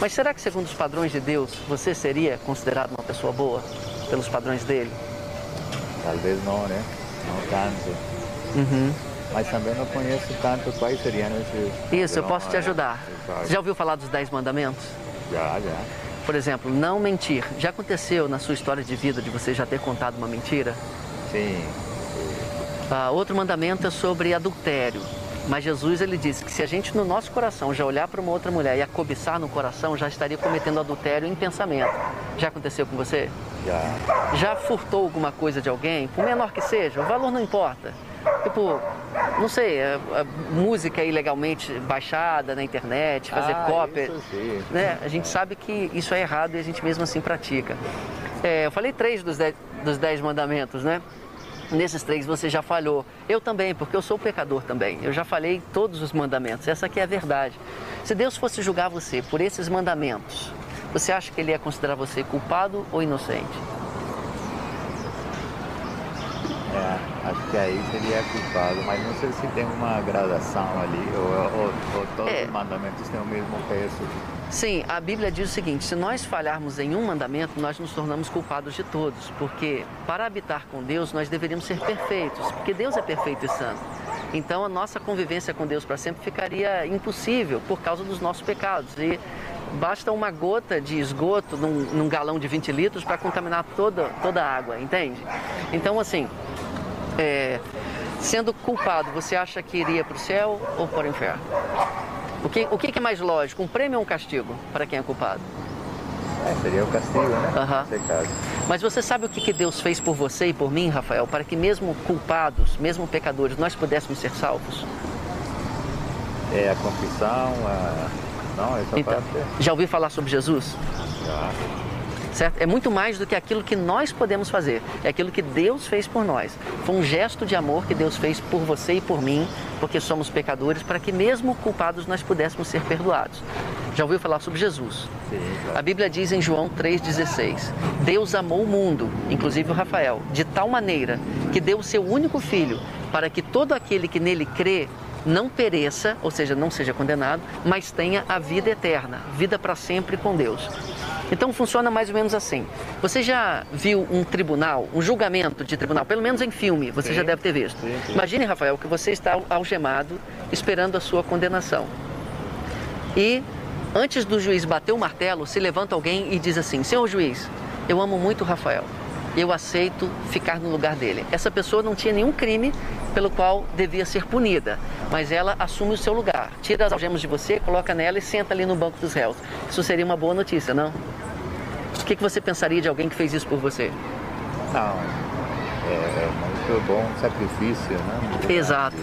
Mas será que, segundo os padrões de Deus, você seria considerado uma pessoa boa pelos padrões dele? Talvez não, né? Não tanto. Uhum. Mas também não conheço tanto quais seriam esses. Isso, eu posso te ajudar. Você já ouviu falar dos Dez Mandamentos? Já, já. Por exemplo, não mentir. Já aconteceu na sua história de vida de você já ter contado uma mentira? Sim. Ah, outro mandamento é sobre adultério. Mas Jesus ele disse que se a gente no nosso coração já olhar para uma outra mulher e a cobiçar no coração, já estaria cometendo adultério em pensamento. Já aconteceu com você? Já. Já furtou alguma coisa de alguém, por menor que seja, o valor não importa. Tipo, não sei, a, a música ilegalmente baixada na internet, fazer Ah, cópia. Né? A gente sabe que isso é errado e a gente mesmo assim pratica. É, eu falei três dos dez, dos dez mandamentos, né? Nesses três você já falhou. Eu também, porque eu sou pecador também. Eu já falei todos os mandamentos. Essa aqui é a verdade. Se Deus fosse julgar você por esses mandamentos, você acha que ele ia considerar você culpado ou inocente? É, acho que aí seria culpado, mas não sei se tem uma gradação ali, ou, ou- ou todos É. os mandamentos têm o mesmo peso. Sim, a Bíblia diz o seguinte: se nós falharmos em um mandamento, nós nos tornamos culpados de todos, porque para habitar com Deus nós deveríamos ser perfeitos, porque Deus é perfeito e santo. Então a nossa convivência com Deus para sempre ficaria impossível por causa dos nossos pecados. E basta uma gota de esgoto num, num galão de 20 litros para contaminar toda, toda a água, entende? Então, assim, é, sendo culpado, você acha que iria para o céu ou para o inferno? O que, o que é mais lógico, um prêmio ou um castigo para quem é culpado? É, seria o castigo, né? Nesse caso. Mas você sabe o que, que Deus fez por você e por mim, Rafael, para que mesmo culpados, mesmo pecadores, nós pudéssemos ser salvos? É a confissão, a... não, essa Então, parte já ouviu falar sobre Jesus? já. Certo? É muito mais do que aquilo que nós podemos fazer, é aquilo que Deus fez por nós. Foi um gesto de amor que Deus fez por você e por mim, porque somos pecadores, para que mesmo culpados nós pudéssemos ser perdoados. Já ouviu falar sobre Jesus? A Bíblia diz em João 3,16: Deus amou o mundo, inclusive o Rafael, de tal maneira que deu o seu único filho, para que todo aquele que nele crê não pereça, ou seja, não seja condenado, mas tenha a vida eterna, vida para sempre com Deus. Então funciona mais ou menos assim. Você já viu um tribunal, um julgamento de tribunal, pelo menos em filme, você Sim. já deve ter visto. Sim, sim. Imagine, Rafael, que você está algemado esperando a sua condenação. E antes do juiz bater o martelo, se levanta alguém e diz assim: Senhor juiz, eu amo muito o Rafael. Eu aceito ficar no lugar dele. Essa pessoa não tinha nenhum crime pelo qual devia ser punida, mas ela assume o seu lugar. Tira as algemas de você, coloca nela e senta ali no banco dos réus. Isso seria uma boa notícia, não? O que, que você pensaria de alguém que fez isso por você? Não, é, é muito bom sacrifício, né? Exato.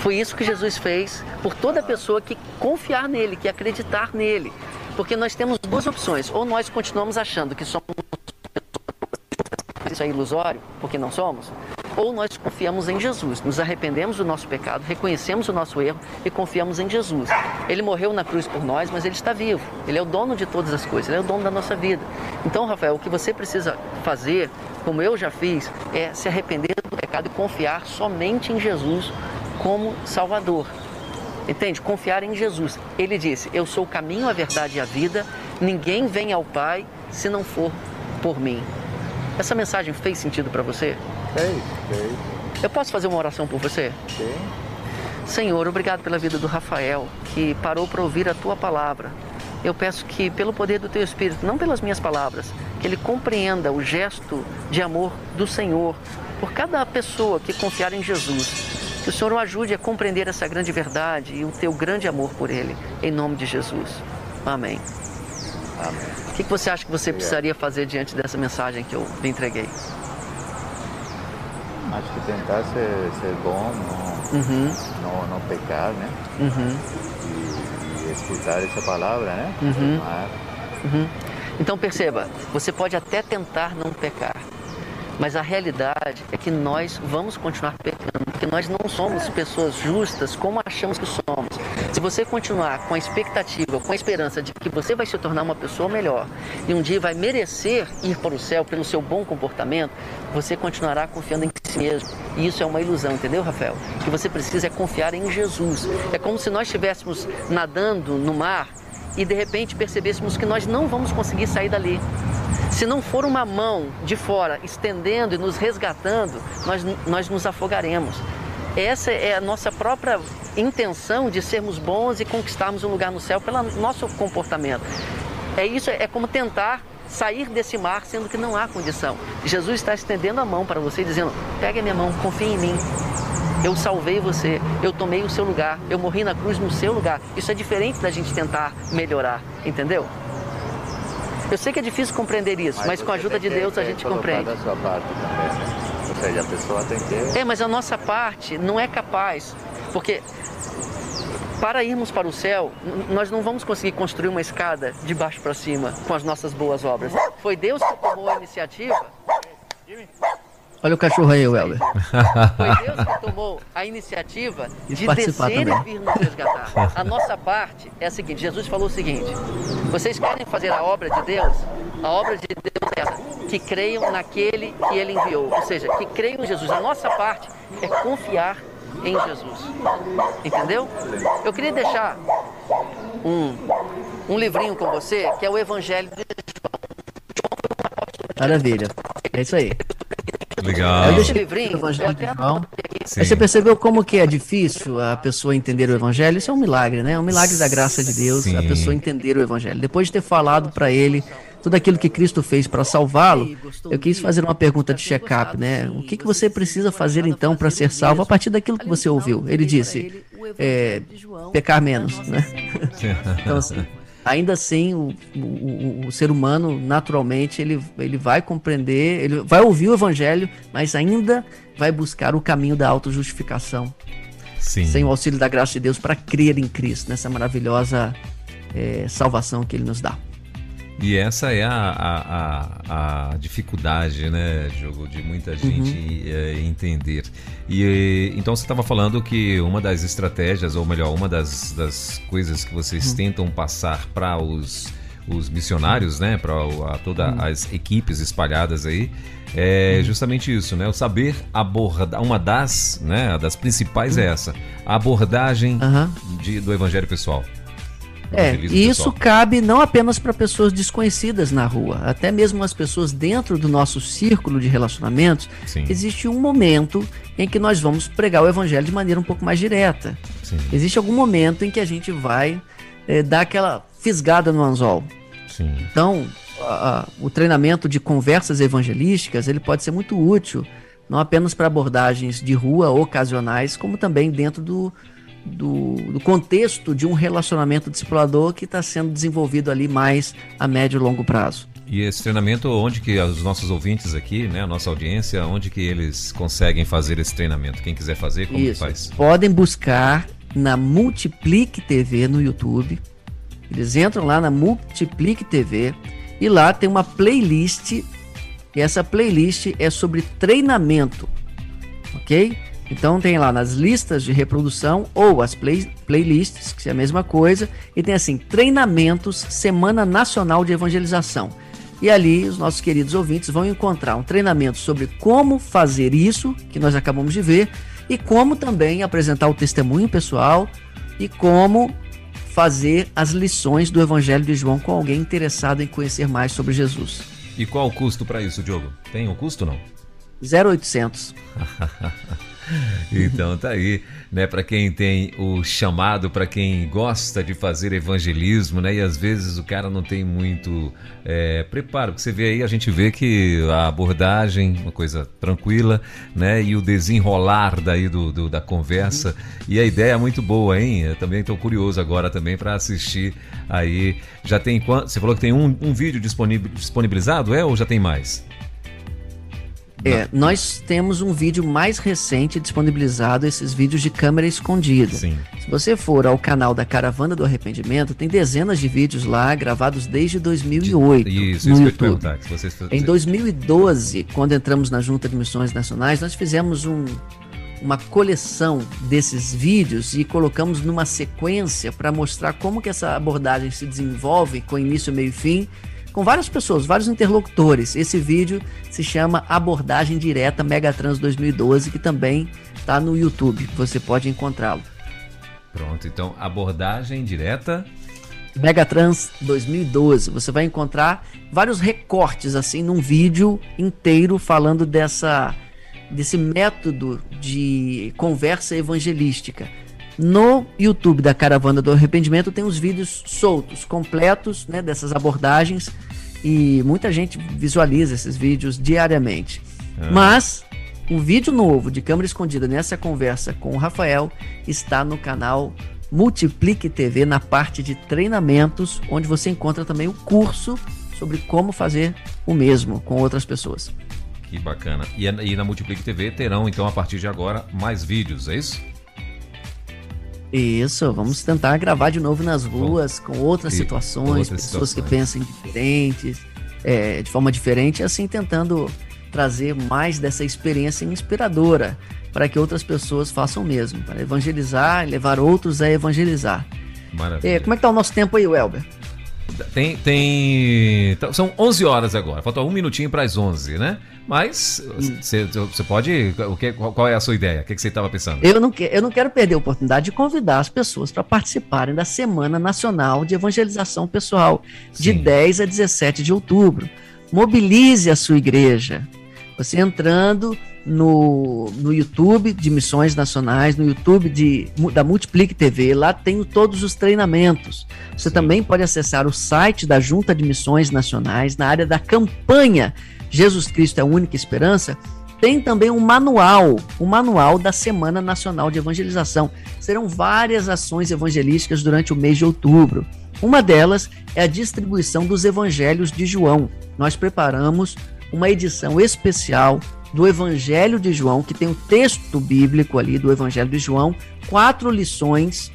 Foi isso que Jesus fez por toda pessoa que confiar nele, que acreditar nele. Porque nós temos duas opções. Ou nós continuamos achando que somos isso é ilusório, porque não somos, ou nós confiamos em Jesus, nos arrependemos do nosso pecado, reconhecemos o nosso erro e confiamos em Jesus. Ele morreu na cruz por nós, mas ele está vivo. Ele é o dono de todas as coisas, ele é o dono da nossa vida. Então, Rafael, o que você precisa fazer, como eu já fiz, é se arrepender do pecado e confiar somente em Jesus como Salvador. Entende? Confiar em Jesus. Ele disse: Eu sou o caminho, a verdade e a vida. Ninguém vem ao Pai se não for por mim. Essa mensagem fez sentido para você? Fez, fez, Eu posso fazer uma oração por você? sim. Senhor, obrigado pela vida do Rafael, que parou para ouvir a tua palavra. Eu peço que, pelo poder do teu Espírito, não pelas minhas palavras, que ele compreenda o gesto de amor do Senhor por cada pessoa que confiar em Jesus. Que o Senhor o ajude a compreender essa grande verdade e o teu grande amor por ele. Em nome de Jesus. Amém. Amém. O que que você acha que você precisaria fazer diante dessa mensagem que eu lhe entreguei? Acho que tentar ser, ser bom, não, Uhum, não, não pecar, né? uhum, E, e escutar essa palavra, né? Uhum. Uhum. Então perceba, você pode até tentar não pecar, mas a realidade é que nós vamos continuar pecando, porque nós não somos pessoas justas como achamos que somos. Se você continuar com a expectativa, com a esperança de que você vai se tornar uma pessoa melhor e um dia vai merecer ir para o céu pelo seu bom comportamento, você continuará confiando em si mesmo. E isso é uma ilusão, entendeu, Rafael? O que você precisa é confiar em Jesus. É como se nós estivéssemos nadando no mar e de repente percebêssemos que nós não vamos conseguir sair dali. Se não for uma mão de fora estendendo e nos resgatando, nós, nós nos afogaremos. Essa é a nossa própria intenção de sermos bons e conquistarmos um lugar no céu pelo nosso comportamento. É isso, é como tentar sair desse mar sendo que não há condição. Jesus está estendendo a mão para você dizendo: pegue a minha mão, confie em mim. Eu salvei você, eu tomei o seu lugar, eu morri na cruz no seu lugar. Isso é diferente da gente tentar melhorar, entendeu? Eu sei que é difícil compreender isso, mas, com a ajuda de Deus a gente compreende. sua parte também, né? Ou seja, a pessoa tem que... É, mas a nossa parte não é capaz. Porque para irmos para o céu, nós não vamos conseguir construir uma escada de baixo para cima com as nossas boas obras. Foi Deus que tomou a iniciativa. Olha o cachorro aí, Welber. Foi Deus que tomou a iniciativa de descer também. e vir nos resgatar. A nossa parte é a seguinte: Jesus falou o seguinte: vocês querem fazer a obra de Deus? A obra de Deus é essa, que creiam naquele que ele enviou. Ou seja, que creiam em Jesus. A nossa parte é confiar em Jesus. Entendeu? Eu queria deixar um, um livrinho com você, que é o Evangelho de João. Maravilha. É isso aí. Legal. Eu livrinho, o Evangelho de João. Aí você percebeu como que é difícil a pessoa entender o Evangelho? Isso é um milagre, né? É um milagre da graça de Deus, Sim. a pessoa entender o Evangelho. Depois de ter falado para ele tudo aquilo que Cristo fez para salvá-lo, eu quis fazer uma pergunta de check-up, né? O que, que você precisa fazer então para ser salvo a partir daquilo que você ouviu? Ele disse, é, pecar menos, né? então, assim, ainda assim, o, o, o, ser humano, naturalmente, ele, ele vai compreender, ele vai ouvir o evangelho, mas ainda vai buscar o caminho da autojustificação. Sim. Sem o auxílio da graça de Deus para crer em Cristo, nessa maravilhosa é, salvação que ele nos dá. E essa é a, a, a, dificuldade, né, jogo de muita gente uhum. é, entender. E então você estava falando que uma das estratégias, ou melhor, uma das, das coisas que vocês uhum. tentam passar para os, os missionários, né, para todas uhum. as equipes espalhadas aí, é uhum. justamente isso, né? O saber abordar. Uma das, né, das principais é uhum. essa, a abordagem de, do evangelho pessoal. É, e isso cabe não apenas para pessoas desconhecidas na rua, até mesmo as pessoas dentro do nosso círculo de relacionamentos. Sim. Existe um momento em que nós vamos pregar o evangelho de maneira um pouco mais direta. Sim. Existe algum momento em que a gente vai é, dar aquela fisgada no anzol. Sim. Então, a, a, o treinamento de conversas evangelísticas ele pode ser muito útil, não apenas para abordagens de rua ocasionais, como também dentro do, do, do contexto de um relacionamento discipulador que está sendo desenvolvido ali mais a médio e longo prazo. E esse treinamento, onde que os nossos ouvintes aqui, né, a nossa audiência, onde que eles conseguem fazer esse treinamento? Quem quiser fazer, como Isso. faz? Podem buscar na Multiplique TV no YouTube. Eles entram lá na Multiplique TV e lá tem uma playlist. E essa playlist é sobre treinamento, ok? Então tem lá nas listas de reprodução ou as play, playlists, que é a mesma coisa, e tem assim, treinamentos Semana Nacional de Evangelização. E ali os nossos queridos ouvintes vão encontrar um treinamento sobre como fazer isso, que nós acabamos de ver, e como também apresentar o testemunho pessoal e como fazer as lições do Evangelho de João com alguém interessado em conhecer mais sobre Jesus. E qual o custo para isso, Diogo? Tem um custo não? 0800. Então tá aí, né, para quem tem o chamado, para quem gosta de fazer evangelismo, né, e às vezes o cara não tem muito é, preparo, porque você vê aí, a gente vê que a abordagem, uma coisa tranquila, né, e o desenrolar daí do, do da conversa, e a ideia é muito boa, hein? Eu também estou curioso agora também para assistir aí. Já tem quanto? Você falou que tem um, um vídeo disponibilizado, é ou já tem mais? É, nós temos um vídeo mais recente disponibilizado, esses vídeos de câmera escondida. Sim. Se você for ao canal da Caravana do Arrependimento, tem dezenas de vídeos lá gravados desde 2008 isso, no isso YouTube. Vocês... Em 2012, quando entramos na Junta de Missões Nacionais, nós fizemos um, uma coleção desses vídeos e colocamos numa sequência para mostrar como que essa abordagem se desenvolve com início, meio e fim com várias pessoas, vários interlocutores. Esse vídeo se chama Abordagem Direta Megatrans 2012, que também está no YouTube. Você pode encontrá-lo. Pronto, então abordagem direta Megatrans 2012. Você vai encontrar vários recortes assim num vídeo inteiro falando dessa desse método de conversa evangelística. No YouTube da Caravana do Arrependimento tem os vídeos soltos, completos, né, dessas abordagens e muita gente visualiza esses vídeos diariamente. Ah. Mas o vídeo novo de câmera escondida nessa conversa com o Rafael está no canal Multiplique TV na parte de treinamentos, onde você encontra também o curso sobre como fazer o mesmo com outras pessoas. Que bacana. E, e na Multiplique TV terão então a partir de agora mais vídeos, é isso? Isso, vamos tentar gravar de novo nas ruas, com outras situações, outras pessoas situações. que pensam diferentes, é, de forma diferente, assim tentando trazer mais dessa experiência inspiradora para que outras pessoas façam o mesmo, para evangelizar e levar outros a evangelizar. Maravilha. É, como é que tá o nosso tempo aí, Welber? Tem, tem. Então, são 11 horas agora, falta um minutinho para as 11, né? Mas você pode. O que, qual é a sua ideia? O que você estava pensando? Eu não, que, eu não quero perder a oportunidade de convidar as pessoas para participarem da Semana Nacional de Evangelização Pessoal, Sim. de 10 a 17 de outubro. Mobilize a sua igreja. Você entrando no, no YouTube de Missões Nacionais, no YouTube de, da Multiplique TV, lá tem todos os treinamentos. Você Sim. também pode acessar o site da Junta de Missões Nacionais na área da campanha Jesus Cristo é a única esperança. Tem também um manual, o um manual da Semana Nacional de Evangelização. Serão várias ações evangelísticas durante o mês de outubro. Uma delas é a distribuição dos evangelhos de João. Nós preparamos uma edição especial do Evangelho de João, que tem o texto bíblico ali do Evangelho de João, quatro lições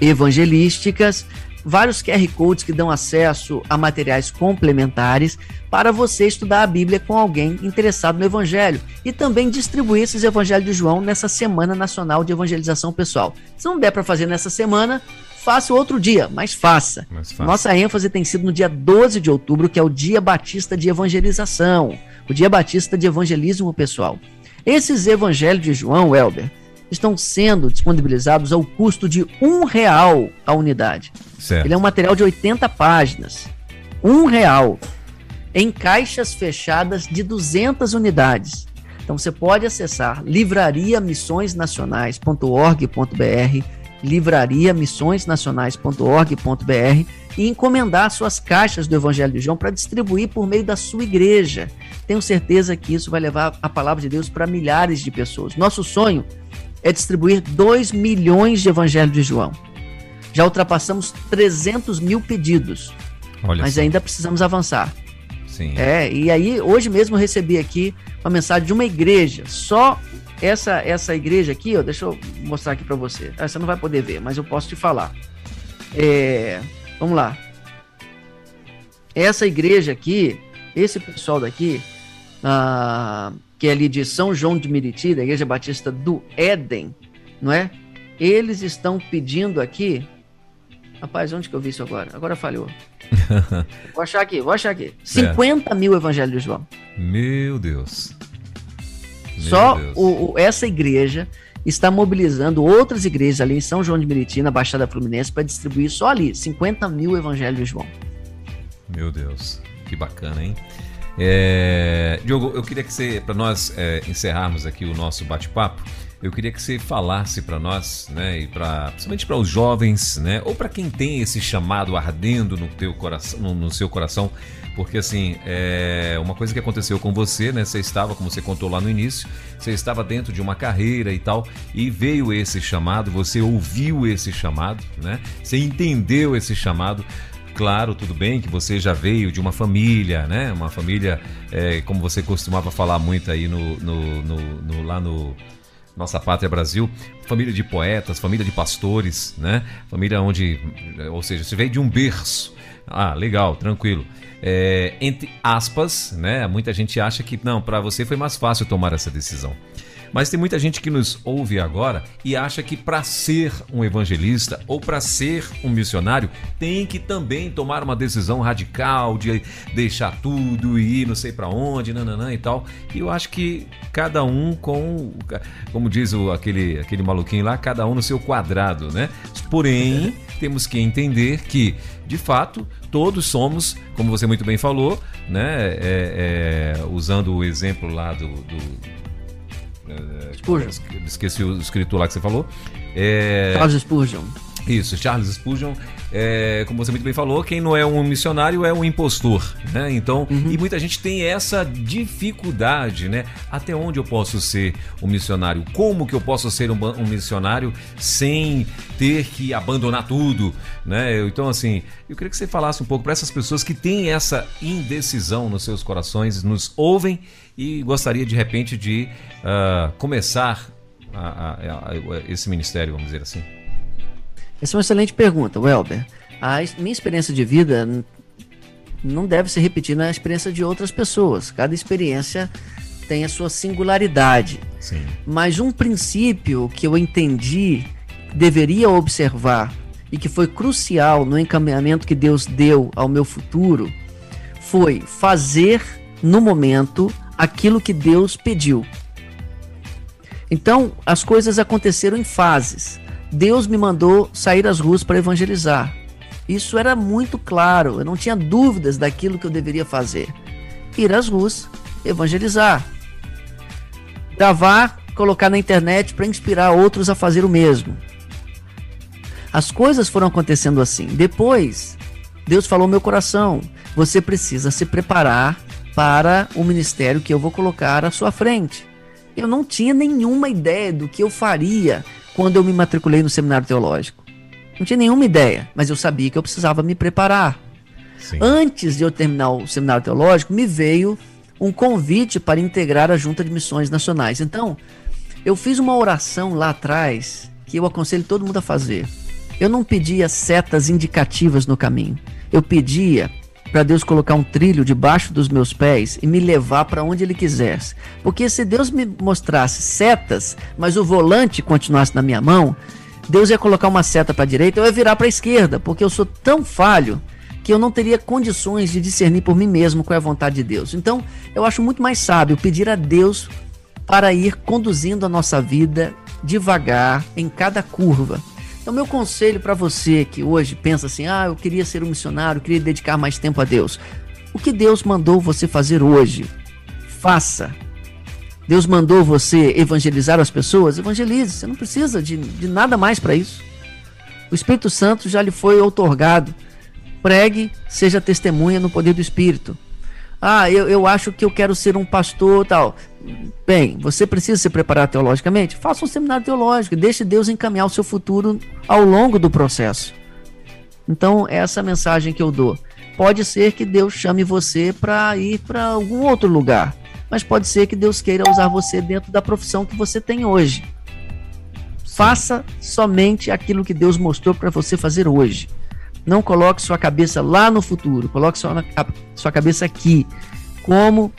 evangelísticas, vários QR Codes que dão acesso a materiais complementares para você estudar a Bíblia com alguém interessado no Evangelho e também distribuir esses Evangelhos de João nessa Semana Nacional de Evangelização Pessoal. Se não der para fazer nessa semana, faça outro dia, mas faça. Nossa ênfase tem sido no dia 12 de outubro, que é o Dia Batista de Evangelização o Dia Batista de Evangelismo Pessoal. Esses evangelhos de João Welber estão sendo disponibilizados ao custo de um real a unidade. Certo. Ele é um material de 80 páginas. Um real. Em caixas fechadas de 200 unidades. Então você pode acessar livrariamissõesnacionais.org.br livrariamissõesnacionais.org.br e encomendar suas caixas do Evangelho de João para distribuir por meio da sua igreja. Tenho certeza que isso vai levar a palavra de Deus para milhares de pessoas. Nosso sonho é distribuir 2 milhões de Evangelho de João. Já ultrapassamos 300 mil pedidos, Olha mas ainda precisamos avançar. Sim. É, e aí, hoje mesmo recebi aqui uma mensagem de uma igreja, só essa essa igreja aqui, ó, deixa eu mostrar aqui para você. Você não vai poder ver, mas eu posso te falar. É, vamos lá. Essa igreja aqui, esse pessoal daqui, ah, que é ali de São João de Meriti, da Igreja Batista do Éden, não é? Eles estão pedindo aqui. Rapaz, onde que eu vi isso agora? Agora falhou. vou achar aqui, vou achar aqui. 50 é. mil evangelhos de João. Meu Deus. Só O, o, essa igreja está mobilizando outras igrejas ali em São João de Meriti, na Baixada Fluminense, para distribuir só ali 50 mil evangelhos de João. Meu Deus, que bacana, hein? É, Diogo, eu queria que você, para nós é, encerrarmos aqui o nosso bate-papo, eu queria que você falasse para nós, né, e para principalmente para os jovens, né, ou para quem tem esse chamado ardendo no teu coração, no, no seu coração, porque assim, é uma coisa que aconteceu com você, né, você estava, como você contou lá no início, você estava dentro de uma carreira e tal, e veio esse chamado, você ouviu esse chamado, né, você entendeu esse chamado, Claro, tudo bem que você já veio de uma família, né? Uma família, é, como você costumava falar muito aí no, no, no, no lá no nossa pátria Brasil, família de poetas, família de pastores, né? Família onde, ou seja, você veio de um berço. Ah, legal, tranquilo. É, entre aspas, né? Muita gente acha que não, para você foi mais fácil tomar essa decisão. Mas tem muita gente que nos ouve agora e acha que para ser um evangelista ou para ser um missionário tem que também tomar uma decisão radical de deixar tudo e ir não sei para onde, nananã e tal. E eu acho que cada um com, como diz o, aquele, aquele maluquinho lá, cada um no seu quadrado, né? Porém, temos que entender que, de fato, todos somos, como você muito bem falou, né? É, é, usando o exemplo lá do, do Spurgeon. Esqueci o escritor lá que você falou. É... Charles Spurgeon. Isso, Charles Spurgeon, é, como você muito bem falou, quem não é um missionário é um impostor, né? Então, uhum. e muita gente tem essa dificuldade, né? Até onde eu posso ser um missionário? Como que eu posso ser um, um missionário sem ter que abandonar tudo, né? Então, assim, eu queria que você falasse um pouco para essas pessoas que têm essa indecisão nos seus corações, nos ouvem e gostaria de repente de uh, começar a, a, a, esse ministério, vamos dizer assim. Essa é uma excelente pergunta, Welber. A minha experiência de vida não deve se repetir na experiência de outras pessoas. Cada experiência tem a sua singularidade. Sim. Mas um princípio que eu entendi, deveria observar e que foi crucial no encaminhamento que Deus deu ao meu futuro, foi fazer no momento aquilo que Deus pediu. Então, as coisas aconteceram em fases. Deus me mandou sair às ruas para evangelizar. Isso era muito claro, eu não tinha dúvidas daquilo que eu deveria fazer. Ir às ruas, evangelizar. Gravar, colocar na internet para inspirar outros a fazer o mesmo. As coisas foram acontecendo assim. Depois, Deus falou meu coração: você precisa se preparar para o ministério que eu vou colocar à sua frente. Eu não tinha nenhuma ideia do que eu faria quando eu me matriculei no seminário teológico. Não tinha nenhuma ideia, mas eu sabia que eu precisava me preparar. Sim. Antes de eu terminar o seminário teológico, me veio um convite para integrar a Junta de Missões Nacionais. Então, eu fiz uma oração lá atrás que eu aconselho todo mundo a fazer. Eu não pedia setas indicativas no caminho. Eu pedia para Deus colocar um trilho debaixo dos meus pés e me levar para onde Ele quisesse. Porque se Deus me mostrasse setas, mas o volante continuasse na minha mão, Deus ia colocar uma seta para a direita, eu ia virar para a esquerda, porque eu sou tão falho que eu não teria condições de discernir por mim mesmo qual é a vontade de Deus. Então, eu acho muito mais sábio pedir a Deus para ir conduzindo a nossa vida devagar em cada curva. Então, meu conselho para você que hoje pensa assim: ah, eu queria ser um missionário, eu queria dedicar mais tempo a Deus. O que Deus mandou você fazer hoje? Faça. Deus mandou você evangelizar as pessoas? Evangelize. Você não precisa de, de nada mais para isso. O Espírito Santo já lhe foi outorgado. Pregue, seja testemunha no poder do Espírito. Ah, eu, eu acho que eu quero ser um pastor tal. Bem, você precisa se preparar teologicamente? Faça um seminário teológico, deixe Deus encaminhar o seu futuro ao longo do processo. Então, é essa mensagem que eu dou. Pode ser que Deus chame você para ir para algum outro lugar, mas pode ser que Deus queira usar você dentro da profissão que você tem hoje. Faça somente aquilo que Deus mostrou para você fazer hoje. Não coloque sua cabeça lá no futuro, coloque sua, sua cabeça aqui. Como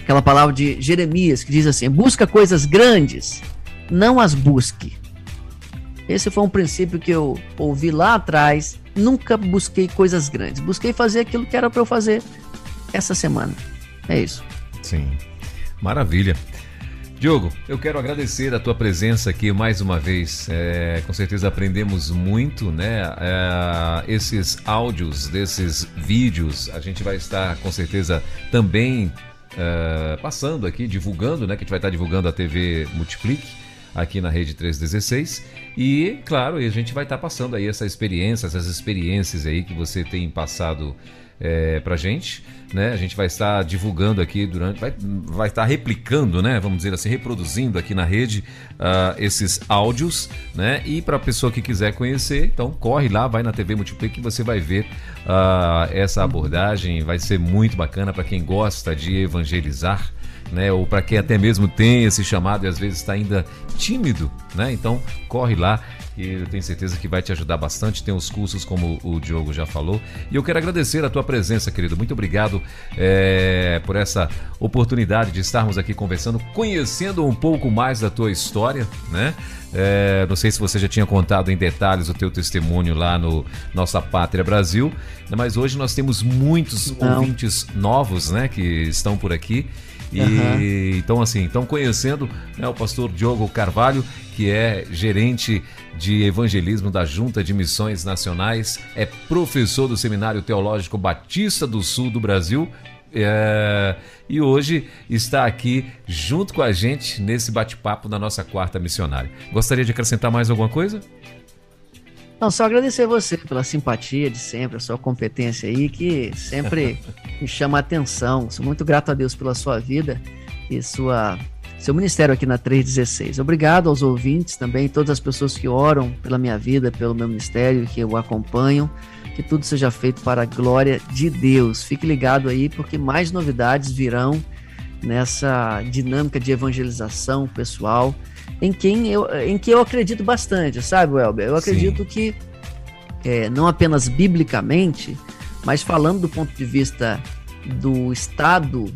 aquela palavra de Jeremias que diz assim: busca coisas grandes, não as busque. Esse foi um princípio que eu ouvi lá atrás. Nunca busquei coisas grandes. Busquei fazer aquilo que era para eu fazer essa semana. É isso. Sim. Maravilha. Diogo, eu quero agradecer a tua presença aqui mais uma vez. É, com certeza aprendemos muito, né? É, esses áudios desses vídeos a gente vai estar com certeza também uh, passando aqui, divulgando, né? Que a gente vai estar divulgando a TV Multiplique aqui na Rede 316. E, claro, a gente vai estar passando aí essa experiência, essas experiências aí que você tem passado é, pra gente. Né? A gente vai estar divulgando aqui durante. Vai, vai estar replicando, né? Vamos dizer assim, reproduzindo aqui na rede uh, esses áudios, né? E para a pessoa que quiser conhecer, então corre lá, vai na TV Multiplique que você vai ver uh, essa abordagem. Vai ser muito bacana para quem gosta de evangelizar. Né, ou para quem até mesmo tem esse chamado e às vezes está ainda tímido, né? Então corre lá que eu tenho certeza que vai te ajudar bastante. Tem os cursos, como o Diogo já falou. E eu quero agradecer a tua presença, querido. Muito obrigado é, por essa oportunidade de estarmos aqui conversando, conhecendo um pouco mais da tua história, né? É, não sei se você já tinha contado em detalhes o teu testemunho lá no Nossa Pátria Brasil, mas hoje nós temos muitos não. ouvintes novos, né, que estão por aqui e uhum. então assim, estão conhecendo né, o pastor Diogo Carvalho, que é gerente de evangelismo da Junta de Missões Nacionais, é professor do Seminário Teológico Batista do Sul do Brasil. É, e hoje está aqui junto com a gente nesse bate-papo da nossa quarta missionária. Gostaria de acrescentar mais alguma coisa? Não, só agradecer a você pela simpatia de sempre, a sua competência aí, que sempre me chama a atenção. Sou muito grato a Deus pela sua vida e sua, seu ministério aqui na 316. Obrigado aos ouvintes também, todas as pessoas que oram pela minha vida, pelo meu ministério, que o acompanham. Que tudo seja feito para a glória de Deus. Fique ligado aí, porque mais novidades virão nessa dinâmica de evangelização pessoal em quem eu, em que eu acredito bastante, sabe, Welber? Eu acredito Sim. que é, não apenas biblicamente, mas falando do ponto de vista do estado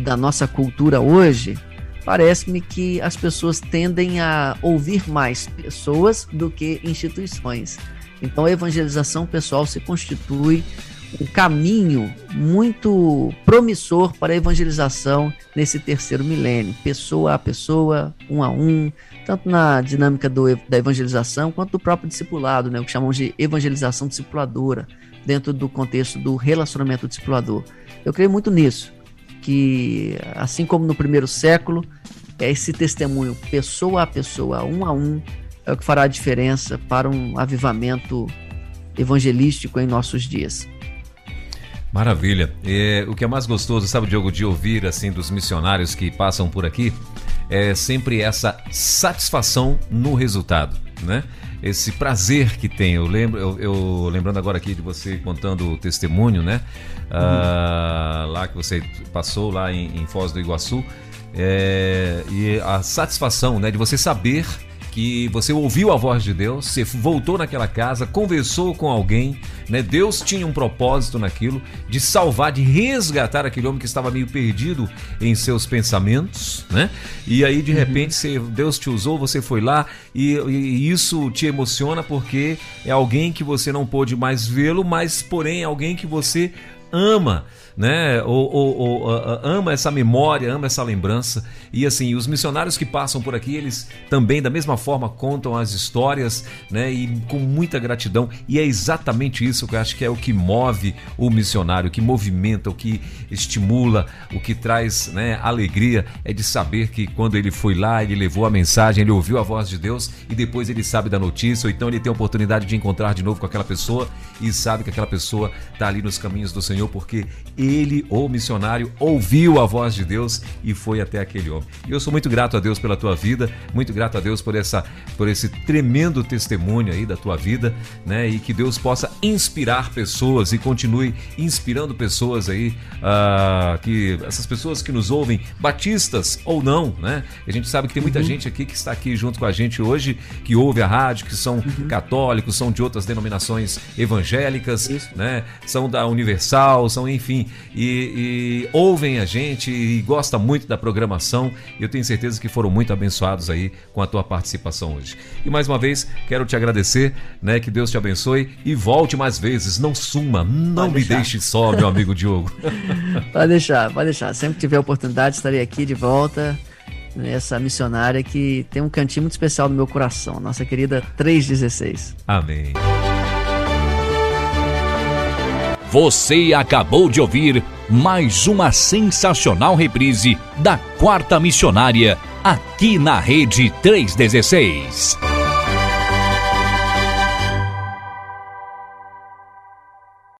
da nossa cultura hoje, parece-me que as pessoas tendem a ouvir mais pessoas do que instituições. Então a evangelização pessoal se constitui um caminho muito promissor para a evangelização nesse terceiro milênio, pessoa a pessoa, um a um, tanto na dinâmica do, da evangelização quanto do próprio discipulado, né, o que chamamos de evangelização discipuladora, dentro do contexto do relacionamento discipulador. Eu creio muito nisso, que assim como no primeiro século, é esse testemunho pessoa a pessoa, um a um, é o que fará a diferença para um avivamento evangelístico em nossos dias. Maravilha. É, o que é mais gostoso, sabe, Diogo, de ouvir assim dos missionários que passam por aqui, é sempre essa satisfação no resultado, né? Esse prazer que tem. Eu lembro, eu, eu lembrando agora aqui de você contando o testemunho, né? Ah, lá que você passou lá em, em Foz do Iguaçu, é, e a satisfação, né, de você saber que você ouviu a voz de Deus, você voltou naquela casa, conversou com alguém, né? Deus tinha um propósito naquilo de salvar, de resgatar aquele homem que estava meio perdido em seus pensamentos, né? E aí de uhum. repente você, Deus te usou, você foi lá e, e isso te emociona porque é alguém que você não pôde mais vê-lo, mas porém é alguém que você ama né? Ou, ou, ou, ama essa memória, ama essa lembrança. E assim, os missionários que passam por aqui, eles também, da mesma forma, contam as histórias, né? E com muita gratidão. E é exatamente isso que eu acho que é o que move o missionário, o que movimenta, o que estimula, o que traz né, alegria, é de saber que quando ele foi lá, ele levou a mensagem, ele ouviu a voz de Deus e depois ele sabe da notícia, ou então ele tem a oportunidade de encontrar de novo com aquela pessoa e sabe que aquela pessoa está ali nos caminhos do Senhor porque ele, o missionário, ouviu a voz de Deus e foi até aquele homem. E eu sou muito grato a Deus pela tua vida, muito grato a Deus por essa por esse tremendo testemunho aí da tua vida, né? E que Deus possa inspirar pessoas e continue inspirando pessoas aí, uh, que essas pessoas que nos ouvem, batistas ou não, né? A gente sabe que tem muita uhum. gente aqui que está aqui junto com a gente hoje, que ouve a rádio, que são uhum. católicos, são de outras denominações evangélicas, Isso. né? São da Universal, são enfim, e, e ouvem a gente e gosta muito da programação. Eu tenho certeza que foram muito abençoados aí com a tua participação hoje. E mais uma vez, quero te agradecer, né? Que Deus te abençoe e volte mais vezes. Não suma, não pode me deixar. deixe só, meu amigo Diogo. pode deixar, pode deixar. Sempre que tiver oportunidade, estarei aqui de volta essa missionária que tem um cantinho muito especial no meu coração, nossa querida 316. Amém. Você acabou de ouvir mais uma sensacional reprise da Quarta Missionária, aqui na Rede 316.